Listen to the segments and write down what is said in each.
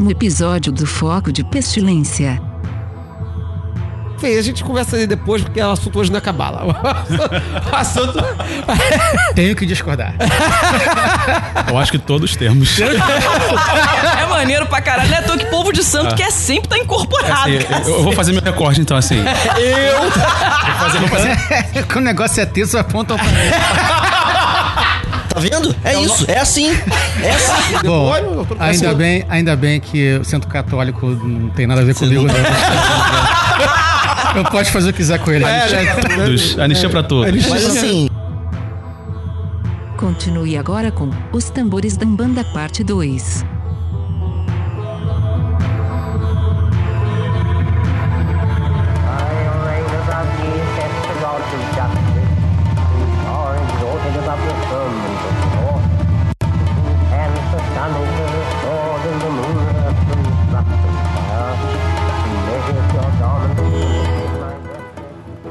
Último episódio do Foco de Pestilência, Enfim, a gente conversa aí depois, porque o assunto hoje não é cabala. O assunto. Tenho que discordar. Eu acho que todos temos. É maneiro pra caralho. É à toa que povo de santo quer sempre estar incorporado. Assim, cara. eu, eu vou fazer meu recorte, então, assim. Eu. Vou fazer, vou fazer. Quando o negócio é tenso, apontam pra mim. Tá vendo? É isso, é assim. É assim. Bom, Depois, eu tô- ainda assim, bem, ainda bem que o centro católico não tem nada a ver comigo, não. Eu posso fazer o que quiser com ele. Todos. Anistia pra todos. Mas assim, continue agora com Os Tambores da Umbanda Parte 2.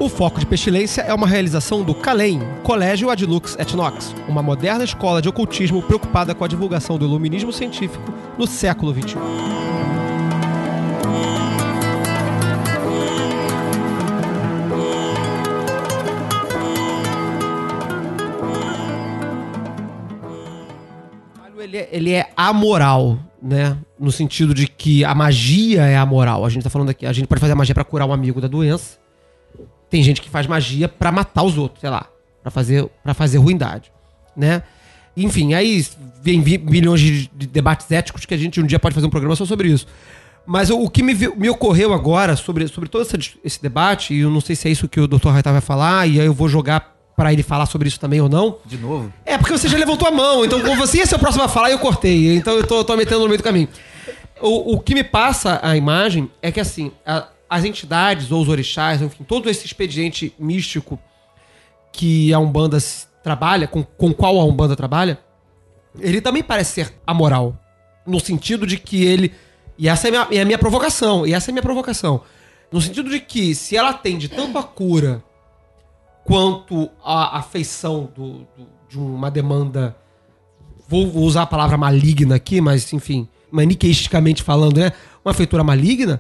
O Foco de Pestilência é uma realização do CALEM, Colégio Adlux et Nox, uma moderna escola de ocultismo preocupada com a divulgação do iluminismo científico no século XXI. Ele é, ele é amoral, né? No sentido de que a magia é amoral. A gente tá falando aqui, a gente pode fazer a magia pra curar um amigo da doença. Tem gente que faz magia pra matar os outros, sei lá, Pra fazer para fazer ruindade, né? Enfim, aí vem milhões de, de debates éticos que a gente um dia pode fazer um programa só sobre isso. Mas o, que me, me ocorreu agora sobre, sobre todo dis- esse debate, e eu não sei se é isso que o Dr. Raitar vai falar, e aí eu vou jogar pra ele falar sobre isso também ou não. De novo? É, porque você já levantou a mão, então como você ia ser o próximo a falar, eu cortei. Então eu tô, tô metendo no meio do caminho. O, o que me passa a imagem é que, assim, a- as entidades ou os orixás, enfim, todo esse expediente místico que a Umbanda trabalha, com, com qual a Umbanda trabalha, ele também parece ser amoral. No sentido de que ele. E essa é a minha, é a minha provocação. E essa é a minha provocação. No sentido de que, se ela atende tanto a cura quanto a afeição do, do- de uma demanda. Vou, vou usar a palavra maligna aqui, mas enfim, maniqueisticamente falando, né? Uma feitura maligna.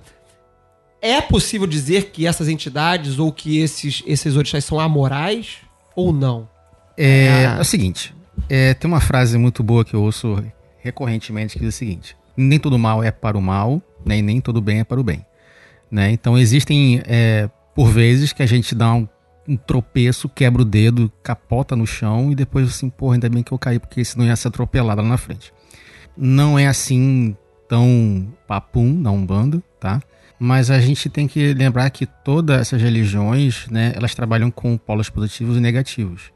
É possível dizer que essas entidades ou que esses, esses orixás são amorais ou não? É, é o seguinte, é, tem uma frase muito boa que eu ouço recorrentemente que diz o seguinte: nem todo mal é para o mal, né, e nem todo bem é para o bem. Né? Então existem é, por vezes que a gente dá um, um tropeço, quebra o dedo, capota no chão e depois assim, porra, ainda bem que eu caí porque senão ia ser atropelado lá na frente. Não é assim tão papum na Umbanda, tá? Mas a gente tem que lembrar que todas essas religiões, né, elas trabalham com polos positivos e negativos.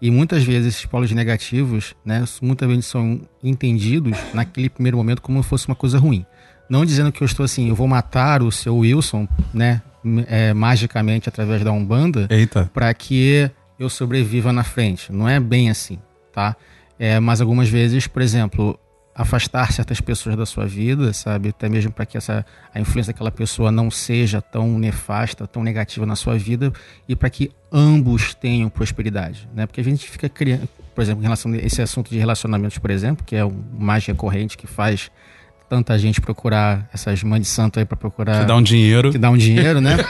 E muitas vezes esses polos negativos, né, muitas vezes são entendidos naquele primeiro momento como se fosse uma coisa ruim. Não dizendo que eu estou assim, eu vou matar o seu Wilson, né, é, magicamente através da Umbanda, para que eu sobreviva na frente. Não é bem assim, tá? É, mas algumas vezes, por exemplo, afastar certas pessoas da sua vida, sabe? Até mesmo para que essa a influência daquela pessoa não seja tão nefasta, tão negativa na sua vida e para que ambos tenham prosperidade, né? Porque a gente fica criando, por exemplo, em relação a esse assunto de relacionamentos, por exemplo, que é o mais recorrente que faz tanta gente procurar essas mães de santo aí para procurar Te dá um dinheiro. que dá um dinheiro, né?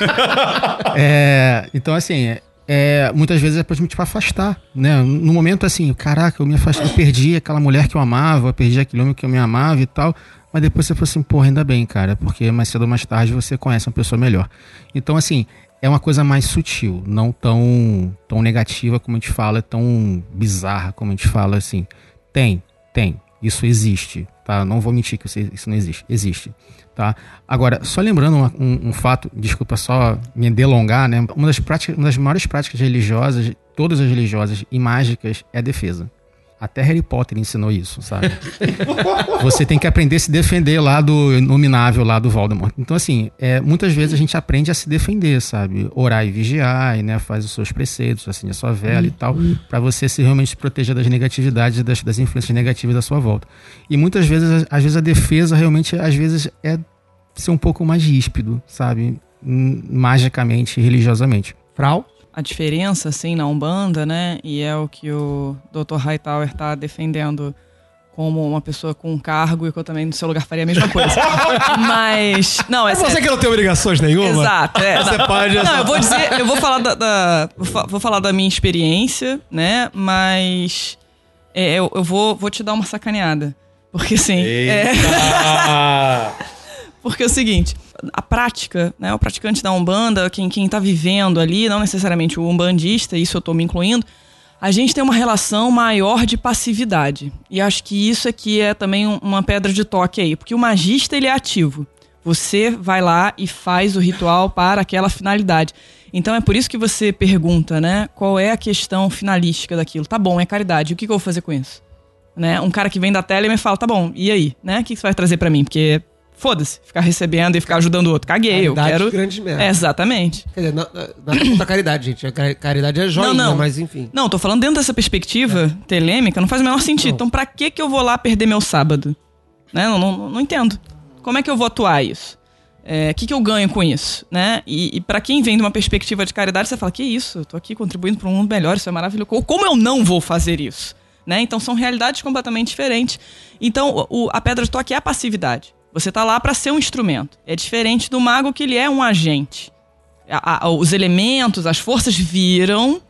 É, então, assim, é, muitas vezes é pra gente afastar, né? No momento, assim, caraca, eu me afastei, eu perdi aquela mulher que eu amava, eu perdi aquele homem que eu me amava e tal. Mas depois você falou assim, porra, ainda bem, cara, porque mais cedo ou mais tarde você conhece uma pessoa melhor. Então, assim, é uma coisa mais sutil, não tão, tão negativa como a gente fala, tão bizarra como a gente fala, assim. Tem, tem, isso existe, tá? Não vou mentir que isso não existe, existe, tá? Agora, só lembrando uma- um, um fato, desculpa só me delongar, né? Uma das, práticas, uma das maiores práticas religiosas, todas as religiosas e mágicas, é a defesa. Até Harry Potter ensinou isso, sabe? Você tem que aprender a se defender lá do inominável, lá do Voldemort. Então, assim, é, muitas vezes a gente aprende a se defender, sabe? Orar e vigiar, né? Faz os seus preceitos, assim, a sua vela e tal, para você se realmente proteger das negatividades, das, das influências negativas da sua volta. E muitas vezes, às vezes, a defesa realmente, às vezes, é ser um pouco mais ríspido, sabe? Hum, Magicamente, religiosamente. Frau? A diferença, assim, na Umbanda, né? E é o que o Dr. Hightower tá defendendo como uma pessoa com um cargo e que eu também no seu lugar faria a mesma coisa. Mas, não, é É você que não tem obrigações nenhuma? Exato, é. Você não, pode- Não, eu vou dizer, eu vou falar da, da- vou, fa- vou falar da minha experiência, né? Mas é, eu, eu vou, vou te dar uma sacaneada. Porque assim. é- Porque é o seguinte, a prática, né, o praticante da Umbanda, quem, quem tá vivendo ali, não necessariamente o umbandista, isso eu tô me incluindo, a gente tem uma relação maior de passividade. E acho que isso aqui é também um- uma pedra de toque aí, porque o magista ele é ativo. Você vai lá e faz o ritual para aquela finalidade. Então é por isso que você pergunta, né? Qual é a questão finalística daquilo? Tá bom, é caridade. O que, que eu vou fazer com isso? Né? Um cara que vem da tela e me fala, tá bom, e aí? Né? O que, que você vai trazer pra mim? Porque foda-se, ficar recebendo e ficar ajudando o outro. Caguei, eu Caridade quero. grande merda. É, exatamente. Quer dizer, na- a caridade, gente. A caridade é joia, Não, não. mas enfim. Não, tô falando dentro dessa perspectiva telêmica, não faz o menor sentido. Não. Então, pra que que eu vou lá perder meu sábado? Né? Não, não, não entendo. Como é que eu vou atuar isso? É, O que, que eu ganho com isso? Né? E, e para quem vem de uma perspectiva de caridade, você fala: que isso? Eu tô aqui contribuindo para um mundo melhor, isso é maravilhoso. Ou Como eu não vou fazer isso? Né? Então, são realidades completamente diferentes. Então, o- a pedra de toque é a passividade. Você tá lá para ser um instrumento. É diferente do mago que ele é um agente. A- a- os elementos, as forças viram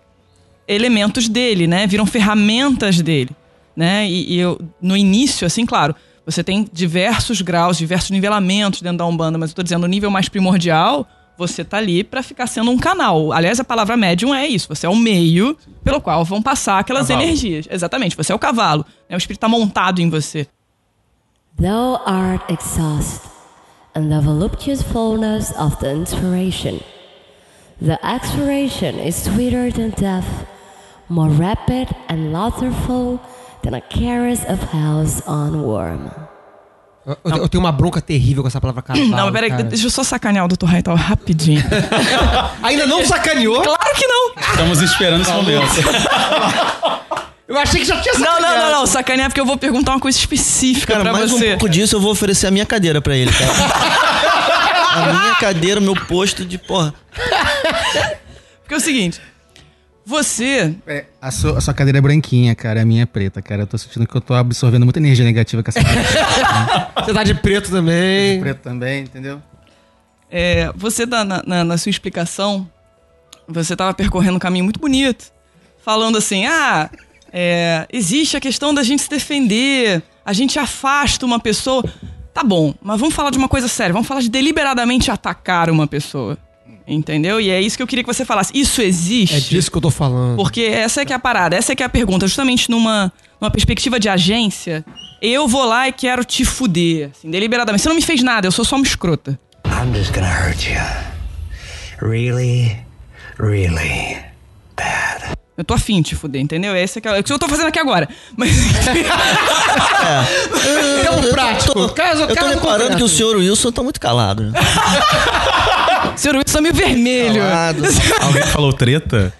elementos dele, né? Viram ferramentas dele, né? E, e eu, no início, assim, claro, você tem diversos graus, diversos nivelamentos dentro da Umbanda, mas eu tô dizendo, o nível mais primordial, você tá ali para ficar sendo um canal. Aliás, a palavra médium é isso, você é o meio pelo qual vão passar aquelas Cavalo. energias. Exatamente, você é o cavalo, né? O espírito tá montado em você. Thou art exhausted, and the voluptuous fullness of the inspiration. The expiration is sweeter than death, more rapid and laughterful than a caress of hell's on worm. Eu, eu- eu tenho uma bronca terrível com essa palavra cavalo. não, mas peraí, cara. deixa eu só sacanear o Dr. Hightower rapidinho. Ainda não sacaneou? claro que não! Estamos esperando esse momento. Eu achei que já tinha Não, sacaneado. não, não, não, sacanear porque eu vou perguntar uma coisa específica Cara, pra mais um você. pouco disso eu vou oferecer a minha cadeira pra ele, cara. a minha cadeira, o meu posto de porra. Porque é o seguinte, você É, a, sua, a sua cadeira é branquinha, cara. A minha é preta, cara. Eu tô sentindo que eu tô absorvendo muita energia negativa com essa cadeira. Você tá de preto também. preta também, entendeu? É, você, na, na- na- na sua explicação, você estava percorrendo um caminho muito bonito, falando assim: ah, é, existe a questão da gente se defender, a gente afasta uma pessoa. Tá bom, mas vamos falar de uma coisa séria, vamos falar de deliberadamente atacar uma pessoa. Entendeu? E é isso que eu queria que você falasse. Isso existe? É disso que eu tô falando. Porque essa é que é a parada, essa é que é a pergunta. Justamente numa, numa perspectiva de agência, eu vou lá e quero te fuder, assim, deliberadamente. Você não me fez nada, eu sou só uma escrota. I'm just gonna hurt you. Really, really. Eu tô afim de te fuder, entendeu? Esse é, que é o que eu tô fazendo aqui agora. Mas. É um prático. Caso, Eu tô caso reparando concreto. que o senhor Wilson tá muito calado. né? Senhor Wilson tá meio vermelho. Calado. Alguém falou treta?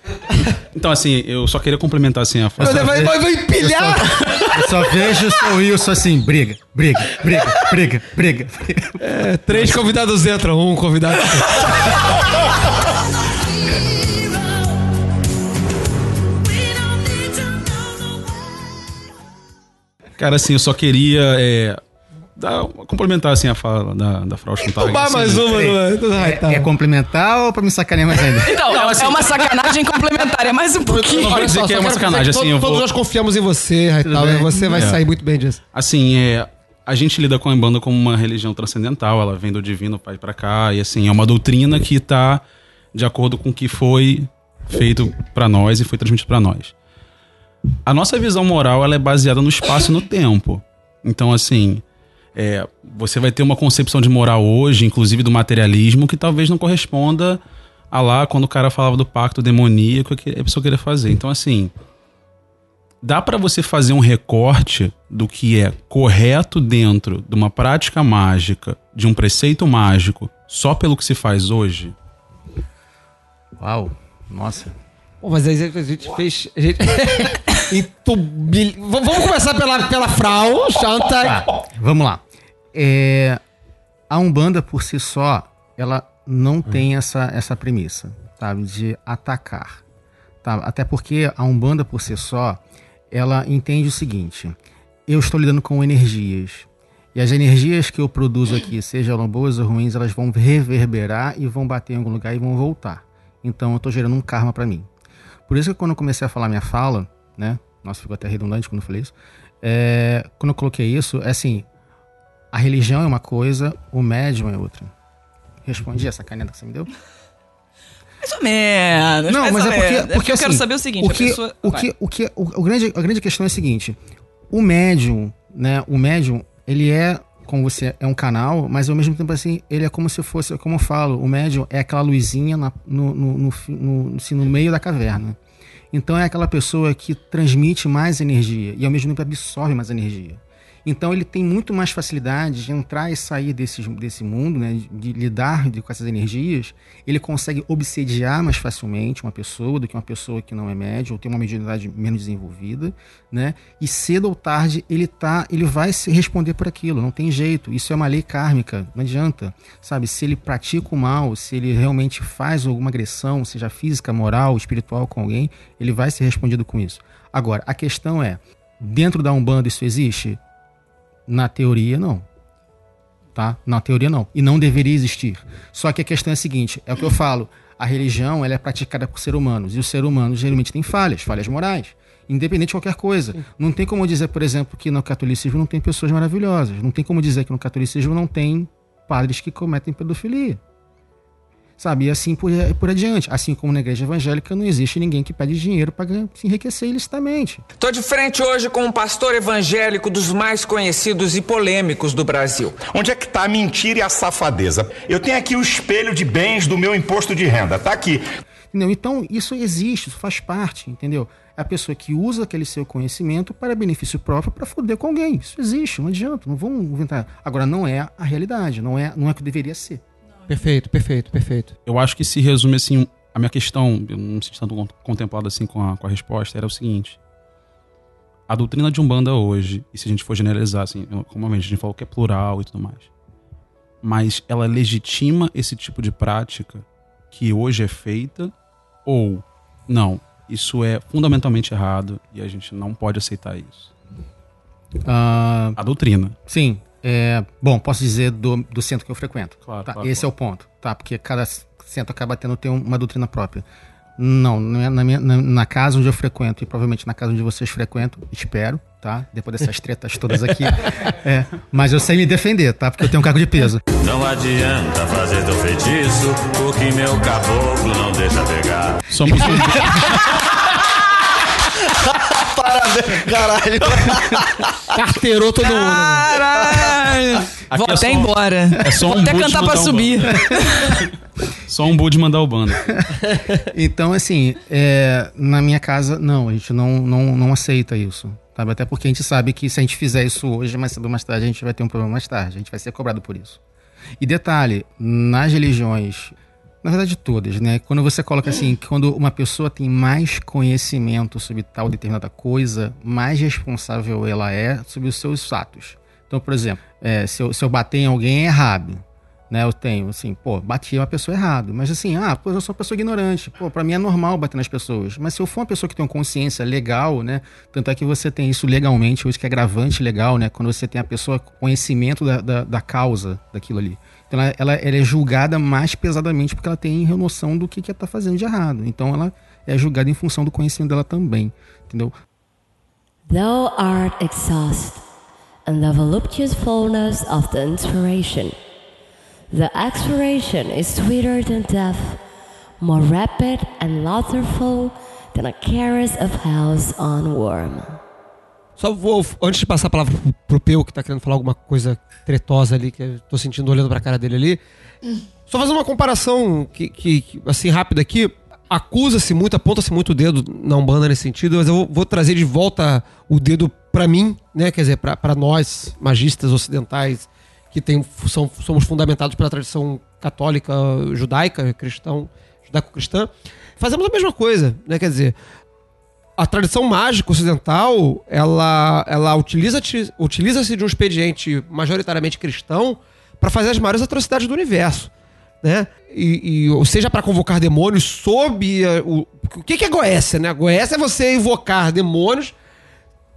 Então, assim, eu só queria complementar assim a fala. Vai, vai, vai empilhar. Eu só vejo o seu Wilson assim, briga, briga, briga, briga, briga. briga. É, três convidados entram, um convidado. Cara, assim, eu só queria é, dar, complementar assim, a fala da, da Frau Schmontag. Tomar assim, mais uma, não é? Ai, tá. É complementar ou pra me sacanear mais ainda? Então, é uma sacanagem complementar, é mais um pouquinho. não Olha dizer só, que é uma sacanagem, assim, vou- todos nós confiamos em você, Raital, e você vai É. sair muito bem disso. Assim, é, a gente lida com a Umbanda como uma religião transcendental, ela vem do divino pai pra cá, e assim, é uma doutrina que tá de acordo com o que foi feito pra nós e foi transmitido pra nós. A nossa visão moral, ela é baseada no espaço e no tempo. Então, assim, é, você vai ter uma concepção de moral hoje, inclusive do materialismo, que talvez não corresponda a lá quando o cara falava do pacto demoníaco que a pessoa queria fazer. Então, assim, dá pra você fazer um recorte do que é correto dentro de uma prática mágica, de um preceito mágico, só pelo que se faz hoje? Uau, nossa. Pô, mas aí a gente fez. A gente... entubil- V- Vamos começar pela, pela Frau, Chantal. Tá, vamos lá. É, a Umbanda por si só, ela não tem essa, essa premissa, sabe, de atacar. Tá? Até porque a Umbanda por si só, ela entende o seguinte: eu estou lidando com energias. E as energias que eu produzo aqui, sejam boas ou ruins, elas vão reverberar e vão bater em algum lugar e vão voltar. Então eu estou gerando um karma para mim. Por isso que quando eu comecei a falar minha fala, né? Nossa, ficou até redundante quando eu falei isso. É, quando eu coloquei isso, é assim: a religião é uma coisa, o médium é outra. Respondi essa caneta que você me deu? Mais ou menos. Não, mas ou é porque, porque eu quero assim, saber o seguinte: o a que, pessoa. o que, o que, o, o grande, a grande questão é a seguinte: o médium, né? O médium, ele é como você é um canal, mas ao mesmo tempo assim, ele é como se fosse, como eu falo, o médium é aquela luzinha na- no, no, no, no- assim, no meio da caverna. Então é aquela pessoa que transmite mais energia e ao mesmo tempo absorve mais energia. Então ele tem muito mais facilidade de entrar e sair desse, desse mundo, né, de lidar com essas energias. Ele consegue obsediar mais facilmente uma pessoa do que uma pessoa que não é média ou tem uma mediunidade menos desenvolvida, né? E cedo ou tarde ele tá, ele vai se responder por aquilo, não tem jeito. Isso é uma lei kármica, não adianta, sabe? Se ele pratica o mal, se ele realmente faz alguma agressão, seja física, moral, espiritual com alguém, ele vai ser respondido com isso. Agora, a questão é, dentro da Umbanda isso existe? Na teoria, não. Tá? Na teoria, não. E não deveria existir. Só que a questão é a seguinte: é o que eu falo. A religião ela é praticada por seres humanos. E os seres humanos geralmente têm falhas, falhas morais. Independente de qualquer coisa. Não tem como dizer, por exemplo, que no catolicismo não tem pessoas maravilhosas. Não tem como dizer que no catolicismo não tem padres que cometem pedofilia. Sabe? E assim por, por adiante. Assim como na igreja evangélica não existe ninguém que pede dinheiro para se enriquecer ilicitamente. Tô de frente hoje com um pastor evangélico dos mais conhecidos e polêmicos do Brasil. Onde é que tá a mentira e a safadeza? Eu tenho aqui o espelho de bens do meu imposto de renda. Tá aqui. Entendeu? Então, isso existe, isso faz parte, entendeu? É a pessoa que usa aquele seu conhecimento para benefício próprio para foder com alguém. Isso existe, não adianta, não vamos inventar. Agora, não é a realidade, não é, não é o que deveria ser. Perfeito, perfeito, perfeito. Eu acho que se resume assim, a minha questão, eu não me senti tanto con- contemplado assim com a, com a resposta, era o seguinte. A doutrina de Umbanda hoje, e se a gente for generalizar, assim, eu- como a gente falou que é plural e tudo mais, mas ela legitima esse tipo de prática que hoje é feita ou não? Isso é fundamentalmente errado e a gente não pode aceitar isso. Ah, A doutrina. sim, é, bom, posso dizer do, do centro que eu frequento. Claro, Tá, claro, esse é o ponto, tá? Porque cada centro acaba tendo ter um- uma doutrina própria. Não, não é na, minha, na, na casa onde eu frequento e provavelmente na casa onde vocês frequentam, espero, tá? Depois dessas tretas todas aqui. É, mas eu sei me defender, tá? Porque eu tenho um cargo de peso. Não adianta fazer teu feitiço, o que meu caboclo não deixa pegar. Somos Parabéns, caralho. Carteirou todo mundo. Caralho! Vou é até embora. é só Vou um até cantar pra subir. só um bud mandar o bando. Então, assim, é, na minha casa, não, a gente não, não, não aceita isso. Sabe? Até porque a gente sabe que se a gente fizer isso hoje, mais cedo ou mais tarde, a gente vai ter um problema mais tarde. A gente vai ser cobrado por isso. E detalhe, nas religiões, na verdade todas, né? Quando você coloca assim, quando uma pessoa tem mais conhecimento sobre tal determinada coisa, mais responsável ela é sobre os seus atos. Então, por exemplo, é, se, eu, se eu bater em alguém é errado né? Eu tenho, assim, pô, bati uma pessoa errado. Mas assim, ah, pô, eu sou uma pessoa ignorante. Pô, pra mim é normal bater nas pessoas. Mas se eu for uma pessoa que tem uma consciência legal, né? Tanto é que você tem isso legalmente, hoje que é gravante legal, né? Quando você tem a pessoa conhecimento da, da, da causa daquilo ali. Então ela, ela, ela é julgada mais pesadamente porque ela tem noção do que, que ela tá fazendo de errado. Então ela é julgada em função do conhecimento dela também, entendeu? Thou art exhaust, and the voluptuous fullness of the inspiration. The expiration is sweeter than death, more rapid and laughterful than a caress of hell's on worm. Só vou, antes de passar a palavra pro, pro Peu, que tá querendo falar alguma coisa tretosa ali, que eu tô sentindo olhando pra cara dele ali. Só fazer uma comparação que, que- que, assim, rápida aqui. acusa-se muito, aponta-se muito o dedo na Umbanda nesse sentido, mas eu vou, vou trazer de volta o dedo pra mim, né? Quer dizer, pra nós, magistas ocidentais, que tem, são, somos fundamentados pela tradição católica, judaica, cristão, judaico-cristã, fazemos a mesma coisa, né? Quer dizer, a tradição mágica ocidental, ela, ela utiliza-se utiliza de um expediente majoritariamente cristão para fazer as maiores atrocidades do universo, né? E, e- ou seja, para convocar demônios sob a- o o que que é Goécia, né? Goécia é você invocar demônios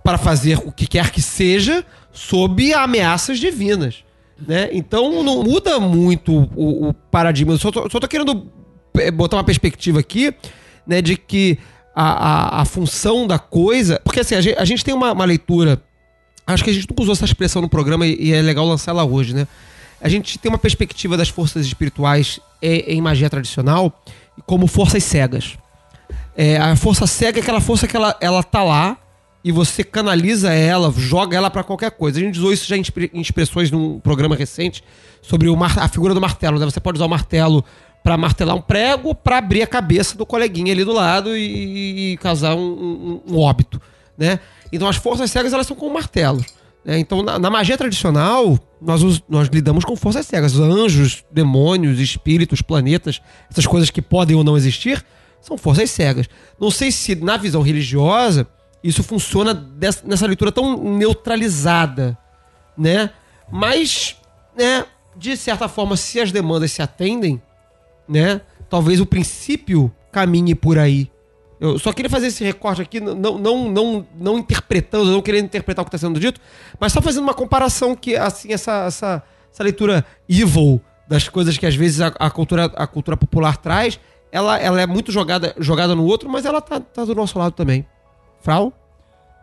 para fazer o que quer que seja sob ameaças divinas, né? Então não muda muito o, o paradigma. Eu só tô, só tô querendo eh, botar uma perspectiva aqui, né, de que a, a, a função da coisa, porque assim a gente, a gente tem uma, uma leitura, acho que a gente nunca usou essa expressão no programa e, e é legal lançar ela hoje, né? A gente tem uma perspectiva das forças espirituais em, em magia tradicional como forças cegas. É, a força cega é aquela força que ela, ela tá lá e você canaliza ela, joga ela pra qualquer coisa. A gente usou isso já em expre- em expressões num programa recente sobre a figura do martelo. Né? Você pode usar o martelo pra martelar um prego, pra abrir a cabeça do coleguinha ali do lado e, e causar um, um- um óbito, né? Então as forças cegas elas são como martelos. né? Então na, na magia tradicional nós, nós lidamos com forças cegas, anjos, demônios, espíritos, planetas, essas coisas que podem ou não existir são forças cegas. Não sei se na visão religiosa isso funciona nessa leitura tão neutralizada, né? Mas, né, de certa forma, se as demandas se atendem, né, talvez o princípio caminhe por aí. Eu só queria fazer esse recorte aqui, não, não, não, não interpretando, não querendo interpretar o que está sendo dito, mas só fazendo uma comparação que, assim, essa, essa, essa leitura evil das coisas que às vezes a, a cultura, a cultura popular traz, ela, ela é muito jogada, jogada no outro, mas ela tá, tá do nosso lado também. Frau?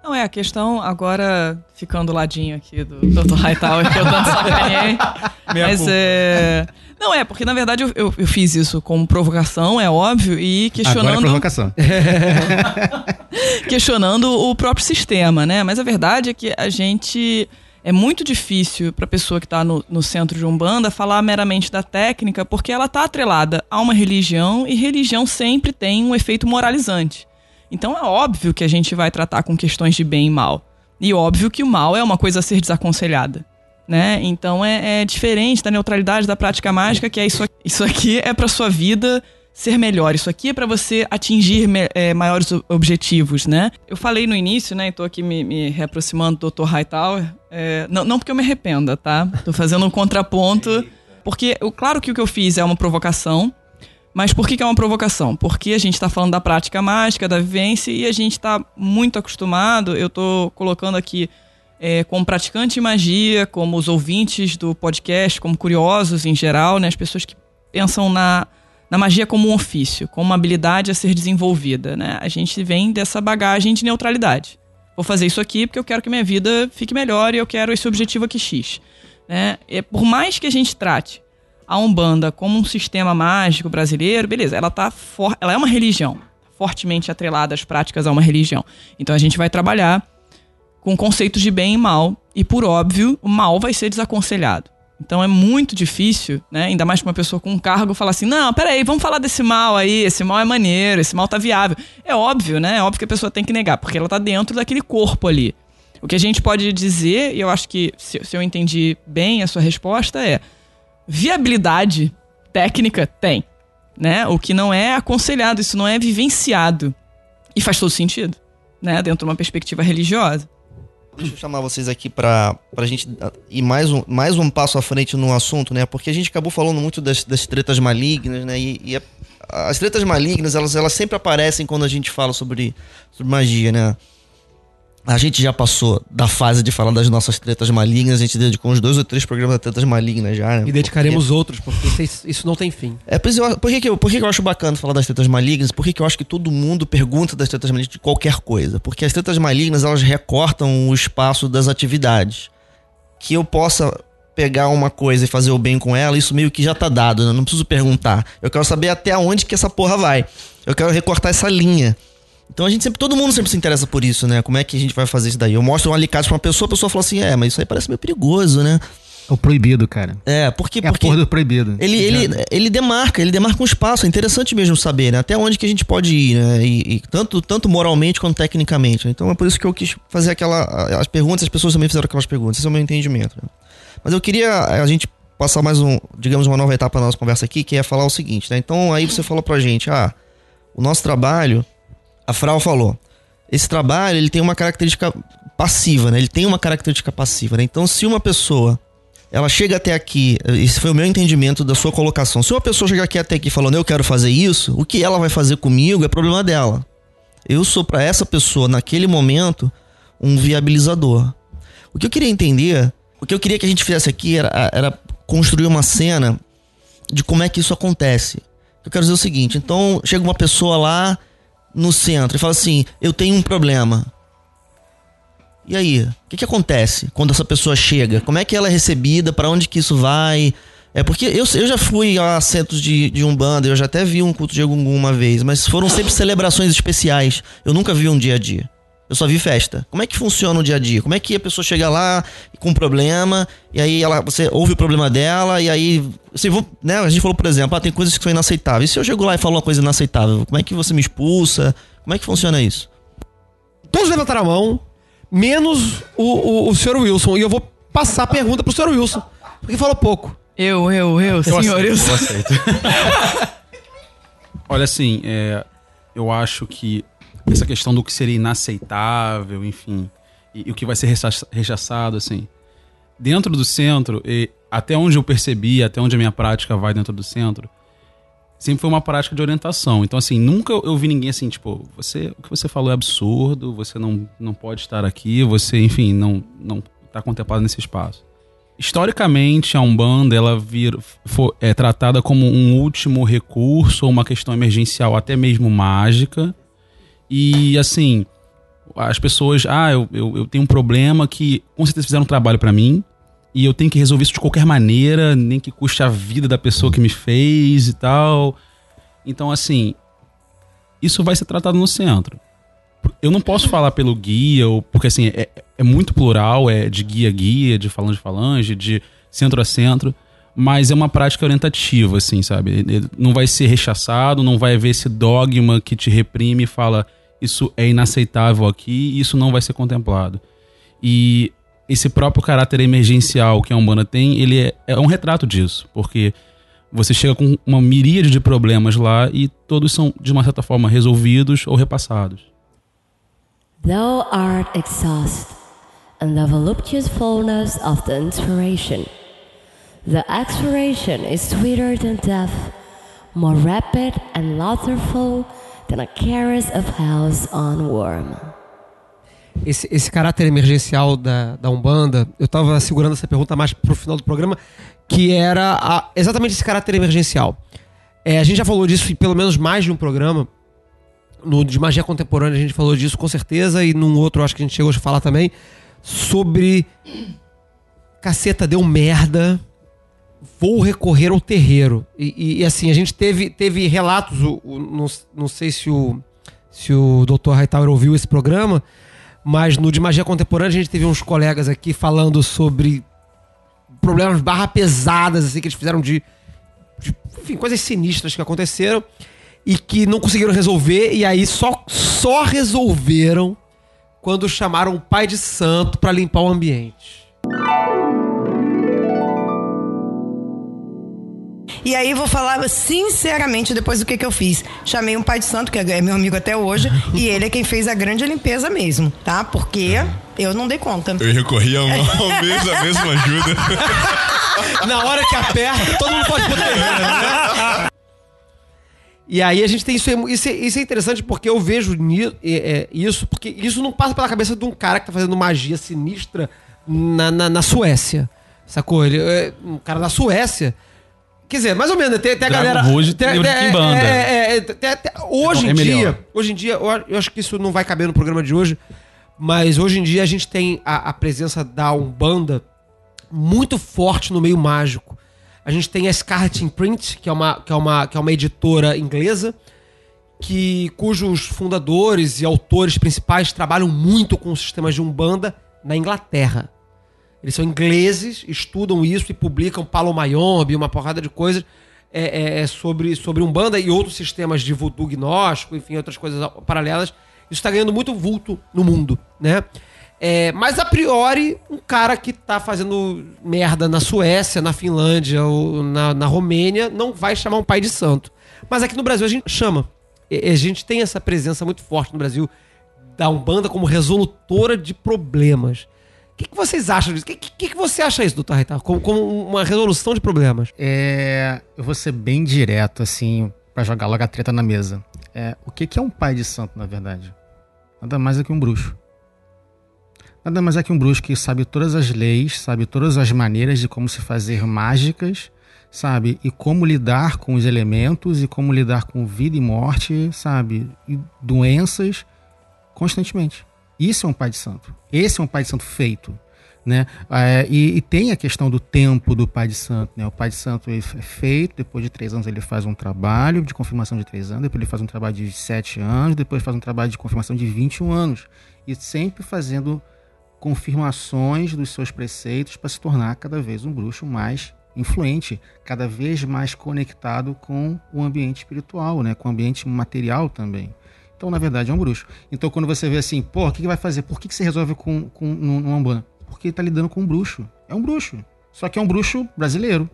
Não, é a questão, agora ficando do ladinho aqui do Dr. Hightower, que eu tanto sacaneei. Mas culpa. é. Não, é, porque na verdade eu, eu, eu fiz isso como provocação, é óbvio, e questionando. Agora é provocação. questionando o próprio sistema, né? Mas a verdade é que a gente. É muito difícil para a pessoa que está no, no centro de Umbanda falar meramente da técnica, porque ela está atrelada a uma religião e religião sempre tem um efeito moralizante. Então é óbvio que a gente vai tratar com questões de bem e mal. E óbvio que o mal é uma coisa a ser desaconselhada. Né? Então é, é diferente da neutralidade da prática mágica, que é isso, aqui- isso aqui é para sua vida ser melhor. Isso aqui é para você atingir é, maiores objetivos, né? Eu falei no início, né? E tô aqui me, me reaproximando do Dr. Hightower. É, não, não porque eu me arrependa, tá? Tô fazendo um contraponto. Porque, eu, claro que o que eu fiz é uma provocação. Mas por que, que é uma provocação? Porque a gente está falando da prática mágica, da vivência, e a gente está muito acostumado. Eu tô colocando aqui é, como praticante de magia, como os ouvintes do podcast, como curiosos em geral, né? As pessoas que pensam na, na magia como um ofício, como uma habilidade a ser desenvolvida, né? A gente vem dessa bagagem de neutralidade. Vou fazer isso aqui porque eu quero que minha vida fique melhor e eu quero esse objetivo aqui X. Né? E por mais que a gente trate a Umbanda como um sistema mágico brasileiro, beleza, ela, tá for, ela é uma religião, fortemente atrelada às práticas a uma religião. Então a gente vai trabalhar com conceitos de bem e mal, e por óbvio, o mal vai ser desaconselhado. Então é muito difícil, né? Ainda mais pra uma pessoa com um cargo falar assim: não, peraí, vamos falar desse mal aí, esse mal é maneiro, esse mal tá viável. É óbvio, né? É óbvio que a pessoa tem que negar, porque ela tá dentro daquele corpo ali. O que a gente pode dizer, e eu acho que se, se eu entendi bem a sua resposta, é: viabilidade técnica tem, né? O que não é aconselhado, isso não é vivenciado. E faz todo sentido, né? Dentro de uma perspectiva religiosa. Deixa eu chamar vocês aqui pra, pra gente ir mais um, mais um passo à frente no assunto, né? Porque a gente acabou falando muito das, das tretas malignas, né? E, e a- as tretas malignas, elas, elas sempre aparecem quando a gente fala sobre, sobre magia, né? A gente já passou da fase de falar das nossas tretas malignas, a gente dedicou uns dois ou três programas a tretas malignas já, né? E dedicaremos outros, porque isso- não tem fim. É, por, eu- por, que, que, eu, por que, que eu acho bacana falar das tretas malignas? Por que, que eu acho que todo mundo pergunta das tretas malignas de qualquer coisa? Porque as tretas malignas, elas recortam o espaço das atividades. Que eu possa pegar uma coisa e fazer o bem com ela, isso meio que já tá dado, né? Não preciso perguntar. Eu quero saber até onde que essa porra vai. Eu quero recortar essa linha. Então a gente sempre, todo mundo sempre se interessa por isso, né? Como é que a gente vai fazer isso daí? Eu mostro um alicate pra uma pessoa, a pessoa fala assim, é, mas isso aí parece meio perigoso, né? É o proibido, cara. É, porque. É a porque porra do proibido. ele, ele, ele demarca, ele demarca um espaço. É interessante mesmo saber, né? Até onde que a gente pode ir, né? E, e tanto, tanto moralmente quanto tecnicamente. Então é por isso que eu quis fazer aquela. As perguntas, as pessoas também fizeram aquelas perguntas. Esse é o meu entendimento. né? Mas eu queria eh, a gente passar mais um, digamos, uma nova etapa na nossa conversa aqui, que é falar o seguinte, né? Então aí você falou pra gente, ah, o nosso trabalho, a Frau falou, esse trabalho ele tem uma característica passiva, né? Ele tem uma característica passiva, né? Então se uma pessoa ela chega até aqui, esse foi o meu entendimento da sua colocação. Se uma pessoa chegar aqui até aqui falando eu quero fazer isso, o que ela vai fazer comigo é problema dela. Eu sou pra essa pessoa naquele momento um viabilizador. O que eu queria entender, o que eu queria que a gente fizesse aqui era, era construir uma cena de como é que isso acontece. Eu quero dizer o seguinte: então chega uma pessoa lá no centro e fala assim: eu tenho um problema. E aí, o que, que acontece quando essa pessoa chega? Como é que ela é recebida? Para onde que isso vai? É porque eu, eu já fui a centros de, de Umbanda, eu já até vi um culto de Egungun uma vez, mas foram sempre celebrações especiais. Eu nunca vi um dia a dia. Eu só vi festa. Como é que funciona o dia a dia? Como é que a pessoa chega lá com um problema, e aí ela, você ouve o problema dela, e aí. Assim, vou, né, a gente falou, por exemplo, ah, tem coisas que são inaceitáveis. E se eu chego lá e falo uma coisa inaceitável, como é que você me expulsa? Como é que funciona isso? Todos levantaram a mão, menos o, o, o senhor Wilson. E eu vou passar a pergunta pro senhor Wilson, porque falou pouco. Eu, eu, eu, senhor aceito, Wilson. eu aceito. Olha, assim, é, eu acho que essa questão do que seria inaceitável, enfim, e, e o que vai ser recha- rechaçado, assim, dentro do centro, e até onde eu percebi, até onde a minha prática vai dentro do centro, sempre foi uma prática de orientação. Então, assim, nunca eu vi ninguém assim, tipo, você, o que você falou é absurdo, você não, não pode estar aqui, você, enfim, não, não tá contemplado nesse espaço. Historicamente, a Umbanda ela vir, for, é tratada como um último recurso uma questão emergencial, até mesmo mágica. E assim, as pessoas, ah, eu, eu, eu tenho um problema que com certeza fizeram um trabalho pra mim e eu tenho que resolver isso de qualquer maneira, nem que custe a vida da pessoa que me fez e tal. Então, assim, isso vai ser tratado no centro. Eu não posso falar pelo guia, ou, porque assim, é, é muito plural, é de guia a guia, de falange a falange, de centro a centro, mas é uma prática orientativa, assim, sabe? Não vai ser rechaçado, não vai haver esse dogma que te reprime e fala isso é inaceitável aqui isso não vai ser contemplado. E esse próprio caráter emergencial que a Umbanda tem, ele é, é um retrato disso, porque você chega com uma miríade de problemas lá e todos são, de uma certa forma, resolvidos ou repassados. Thou art exhaust, and the voluptuous fullness of the inspiration. The expiration is sweeter than death, more rapid and laughterful than a of hell's on. Esse, esse caráter emergencial da, da Umbanda, eu tava segurando essa pergunta mais pro final do programa, que era a- exatamente esse caráter emergencial. É, a gente já falou disso em pelo menos mais de um programa. No de magia contemporânea a gente falou disso com certeza, e num outro acho que a gente chegou a falar também, sobre. Caceta, deu merda. Vou recorrer ao terreiro. E, e- assim, a gente teve, teve relatos, o, o- não, não sei se o, se o Dr. Hightower ouviu esse programa, mas no de magia contemporânea a gente teve uns colegas aqui falando sobre problemas barra pesadas, assim, que eles fizeram de, de, enfim, coisas sinistras que aconteceram e que não conseguiram resolver, e aí só, só resolveram quando chamaram o pai de santo pra limpar o ambiente. E aí vou falar sinceramente depois do que, que eu fiz. Chamei um pai de santo, que é meu amigo até hoje, e ele é quem fez a grande limpeza mesmo, tá? Porque eu não dei conta. Eu recorri ao mesmo, a mesma ajuda. Na hora que aperta, todo mundo pode botar né? E aí a gente tem isso, isso, é, isso é interessante porque eu vejo ni- é, é, isso, porque isso não passa pela cabeça de um cara que tá fazendo magia sinistra na, na, na Suécia. Sacou? Ele, é, um cara da Suécia. Quer dizer, mais ou menos, tem, tem a Dragon galera. Rouge tem- tem tem- Kimbanda. é, é, é, tem- tem- hoje É em melhor. dia, hoje em dia, eu, acho que isso não vai caber no programa de hoje, mas hoje em dia a gente tem a, a presença da Umbanda muito forte no meio mágico. A gente tem a Scarlet Imprint, que é uma, que é uma, que é uma editora inglesa, que cujos fundadores e autores principais trabalham muito com sistemas de Umbanda na Inglaterra. Eles são ingleses, estudam isso e publicam Palomayombe, uma porrada de coisas é, é, é sobre, sobre Umbanda e outros sistemas de voodoo gnóstico, enfim, outras coisas paralelas. Isso está ganhando muito vulto no mundo, né? É, mas a priori, um cara que tá fazendo merda na Suécia, na Finlândia ou na, na Romênia não vai chamar um pai de santo. Mas aqui no Brasil a gente chama. A gente tem essa presença muito forte no Brasil da Umbanda como resolutora de problemas. O que, que vocês acham disso? O que, que, que você acha isso, doutor Reitar? Como, como uma resolução de problemas? É, eu vou ser bem direto, assim, pra jogar logo a treta na mesa. É, o que, que é um pai de santo, na verdade? Nada mais é que um bruxo. Nada mais é que um bruxo que sabe todas as leis, sabe todas as maneiras de como se fazer mágicas, sabe? E como lidar com os elementos e como lidar com vida e morte, sabe? E doenças constantemente. Isso é um pai de santo. Esse é um pai de santo feito. Né? É, e, e tem a questão do tempo do pai de santo. Né? O pai de santo é feito, depois de três anos ele faz um trabalho de confirmação de três anos, depois ele faz um trabalho de sete anos, depois faz um trabalho de confirmação de 21 anos. E sempre fazendo confirmações dos seus preceitos para se tornar cada vez um bruxo mais influente, cada vez mais conectado com o ambiente espiritual, né? com o ambiente material também. Então, na verdade, é um bruxo. Então, quando você vê assim, pô, o que, que vai fazer? Por que, que você resolve com, com, numa Umbanda? Porque ele tá lidando com um bruxo. É um bruxo. Só que é um bruxo brasileiro.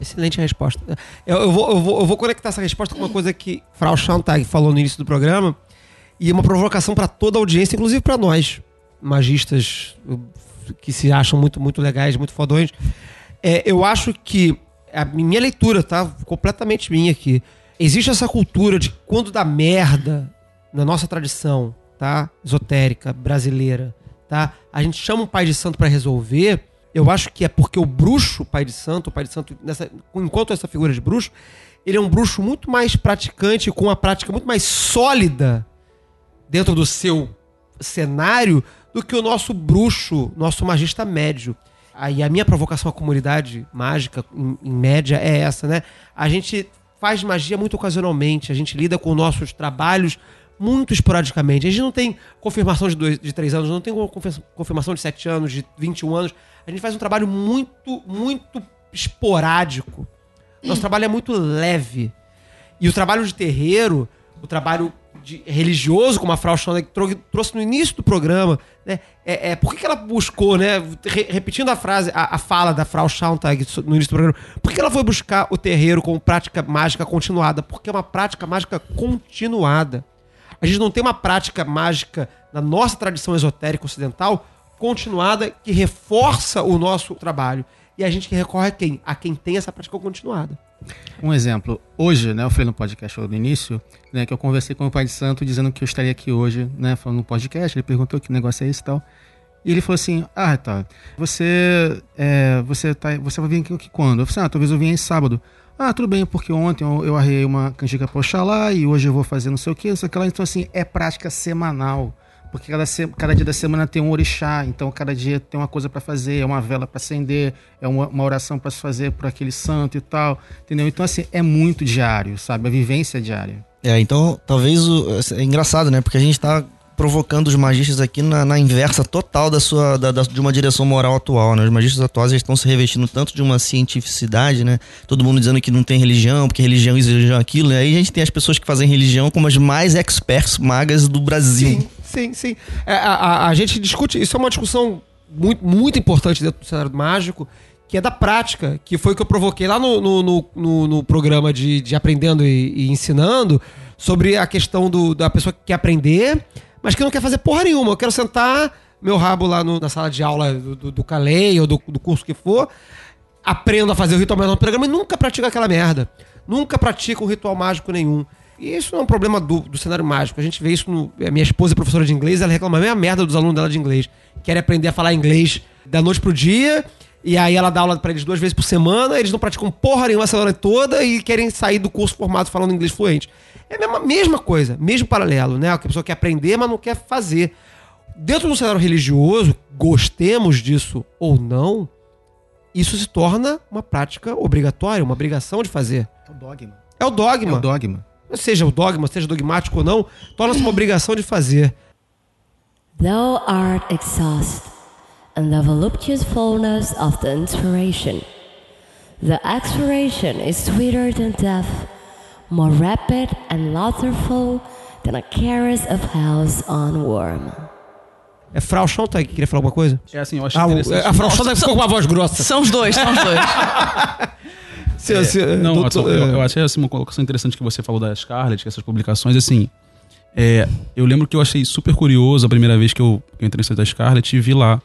Excelente resposta. Eu, eu vou, eu, vou, eu vou conectar essa resposta com uma coisa que Frau Schontag falou no início do programa e uma provocação para toda a audiência, inclusive para nós, magistas que se acham muito, muito legais, muito fodões. É, eu acho que a minha leitura, tá? Completamente minha aqui. Existe essa cultura de quando dá merda na nossa tradição, tá? Esotérica, brasileira, tá? A gente chama um pai de santo para resolver. Eu acho que é porque o bruxo, pai de santo, o pai de santo, nessa, enquanto essa figura de bruxo, ele é um bruxo muito mais praticante, com uma prática muito mais sólida dentro do seu cenário do que o nosso bruxo, nosso magista médio. Aí a minha provocação à comunidade mágica, em, em média, é essa, né? A gente faz magia muito ocasionalmente, a gente lida com nossos trabalhos muito esporadicamente. A gente não tem confirmação de, dois, de três anos, não tem confir- confirmação de sete anos, de 21 anos. A gente faz um trabalho muito, muito esporádico. Nosso trabalho é muito leve. E o trabalho de terreiro, o trabalho de- religioso, como a Frau trou- trouxe no início do programa, né? É, é, por que, que ela buscou, né? Re- repetindo a frase, a, a fala da Frau Schontag no início do programa, por que que ela foi buscar o terreiro como prática mágica continuada? Porque é uma prática mágica continuada. A gente não tem uma prática mágica na nossa tradição esotérica ocidental continuada que reforça o nosso trabalho. E a gente que recorre a quem? A quem tem essa prática continuada. Um exemplo, hoje, né, eu falei no podcast no início, né, que eu conversei com o pai de santo dizendo que eu estaria aqui hoje, né, falando no podcast, ele perguntou que negócio é esse e tal. E ele falou assim: "Ah, tá. Você é, você tá, você vai vir aqui, quando?" Eu falei: assim, "Ah, talvez eu venha em sábado." Ah, tudo bem, porque ontem eu, eu arrei uma canjica pra Oxalá e hoje eu vou fazer não sei o que, não sei o que lá. Então, assim, é prática semanal. Porque cada, se- cada dia da semana tem um orixá, então cada dia tem uma coisa pra fazer, é uma vela pra acender, é uma, uma oração pra se fazer por aquele santo e tal, entendeu? Então, assim, é muito diário, sabe? A vivência é diária. É, então talvez o, é engraçado, né? Porque a gente tá provocando os magistas aqui na, na inversa total da sua da, da- de uma direção moral atual, né? Os magistas atuais estão se revestindo tanto de uma cientificidade, né? Todo mundo dizendo que não tem religião, porque religião isso, religião aquilo, né? Aí a gente tem as pessoas que fazem religião como as mais experts magas do Brasil. Sim, sim. É, a, a- a gente discute, isso é uma discussão muito, muito importante dentro do cenário mágico, que é da prática, que foi o que eu provoquei lá no, no, no, no- no programa de, de Aprendendo e, e Ensinando, sobre a questão do, da pessoa que quer aprender, mas que não quer fazer porra nenhuma. Eu quero sentar meu rabo lá no- na sala de aula do, do, do Calei ou do, do curso que for, aprendo a fazer o ritual mágico no programa e nunca pratica aquela merda. Nunca pratica um ritual mágico nenhum. E isso não é um problema do, do cenário mágico. A gente vê isso no. Minha esposa é professora de inglês, ela reclama a mesma merda dos alunos dela de inglês. Querem aprender a falar inglês da noite pro dia, e aí ela dá aula pra eles duas vezes por semana, eles não praticam porra nenhuma a semana toda e querem sair do curso formado falando inglês fluente. É a mesma, mesma coisa, mesmo paralelo, né? A pessoa quer aprender, mas não quer fazer. Dentro do cenário religioso, gostemos disso ou não, isso se torna uma prática obrigatória, uma obrigação de fazer. É o dogma. É o dogma. É o dogma. Seja o dogma, seja dogmático ou não, torna-se uma obrigação de fazer. Thou art exhausted, and the voluptuous fullness of the inspiration. The expiration is sweeter than death, more rapid and laughterful than a caress of hell's on worm. É Frau Schontag que queria falar alguma coisa? É assim, eu achei Ah, interessante. a Frau Schontag ficou com uma voz grossa. São os dois, são os dois. Se- se- É, não, doutor- eu, eu achei assim, uma colocação interessante que você falou da Scarlett, que essas publicações, assim. é, eu lembro que eu achei super curioso a primeira vez que eu, que eu entrei no site da Scarlett e vi lá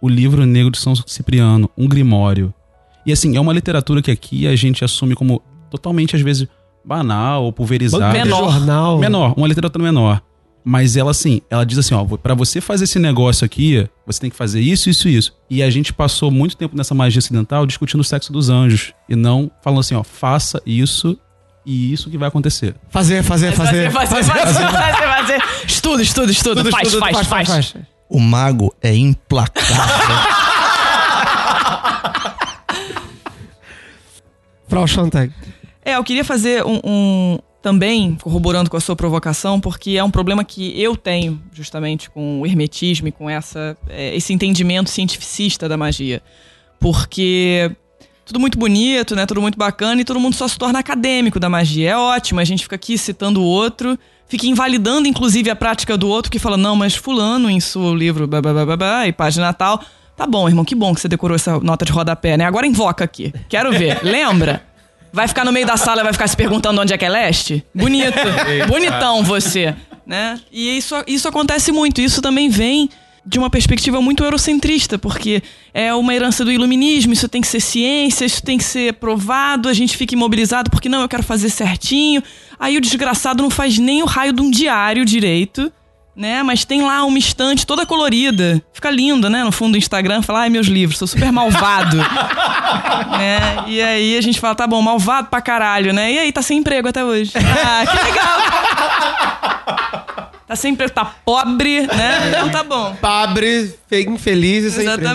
o livro negro de São Cipriano, um grimório. E assim, é uma literatura que aqui a gente assume como totalmente, às vezes, banal ou pulverizada. Menor. jornal. Menor, uma literatura menor. Mas ela, assim, ela diz assim, ó, pra você fazer esse negócio aqui, você tem que fazer isso, isso, isso. E a gente passou muito tempo nessa magia ocidental discutindo o sexo dos anjos. E não falando assim, ó, faça isso e isso que vai acontecer. Fazer, fazer, fazer. Fazer, fazer, fazer, fazer, fazer. Estuda, estuda, estuda. Faz, tudo, faz, faz. O mago é implacável. Frau Schontag. É, eu queria fazer um, um- Também, corroborando com a sua provocação, porque é um problema que eu tenho, justamente, com o hermetismo e com essa, é, esse entendimento cientificista da magia. Porque tudo muito bonito, né? Tudo muito bacana e todo mundo só se torna acadêmico da magia. É ótimo, a gente fica aqui citando o outro, fica invalidando, inclusive, a prática do outro, que fala, não, mas fulano em seu livro, blá, blá, blá, blá, e página tal. Tá bom, irmão, que bom que você decorou essa nota de rodapé, né? Agora invoca aqui. Quero ver. Lembra? Vai ficar no meio da sala e vai ficar se perguntando onde é que é leste? Bonito. Bonitão você, né? E isso, isso acontece muito. Isso também vem de uma perspectiva muito eurocentrista, porque é uma herança do iluminismo, isso tem que ser ciência, isso tem que ser provado, a gente fica imobilizado porque não, eu quero fazer certinho. Aí o desgraçado não faz nem o raio de um diário direito, né? Mas tem lá uma estante toda colorida. Fica lindo, né? No fundo do Instagram, fala, ai, meus livros, sou super malvado. né? E aí a gente fala, tá bom, malvado pra caralho, né? E aí, tá sem emprego até hoje. Ah, que legal. Tá sem emprego, tá pobre, né? Então tá bom. Pobre, infeliz e sem emprego.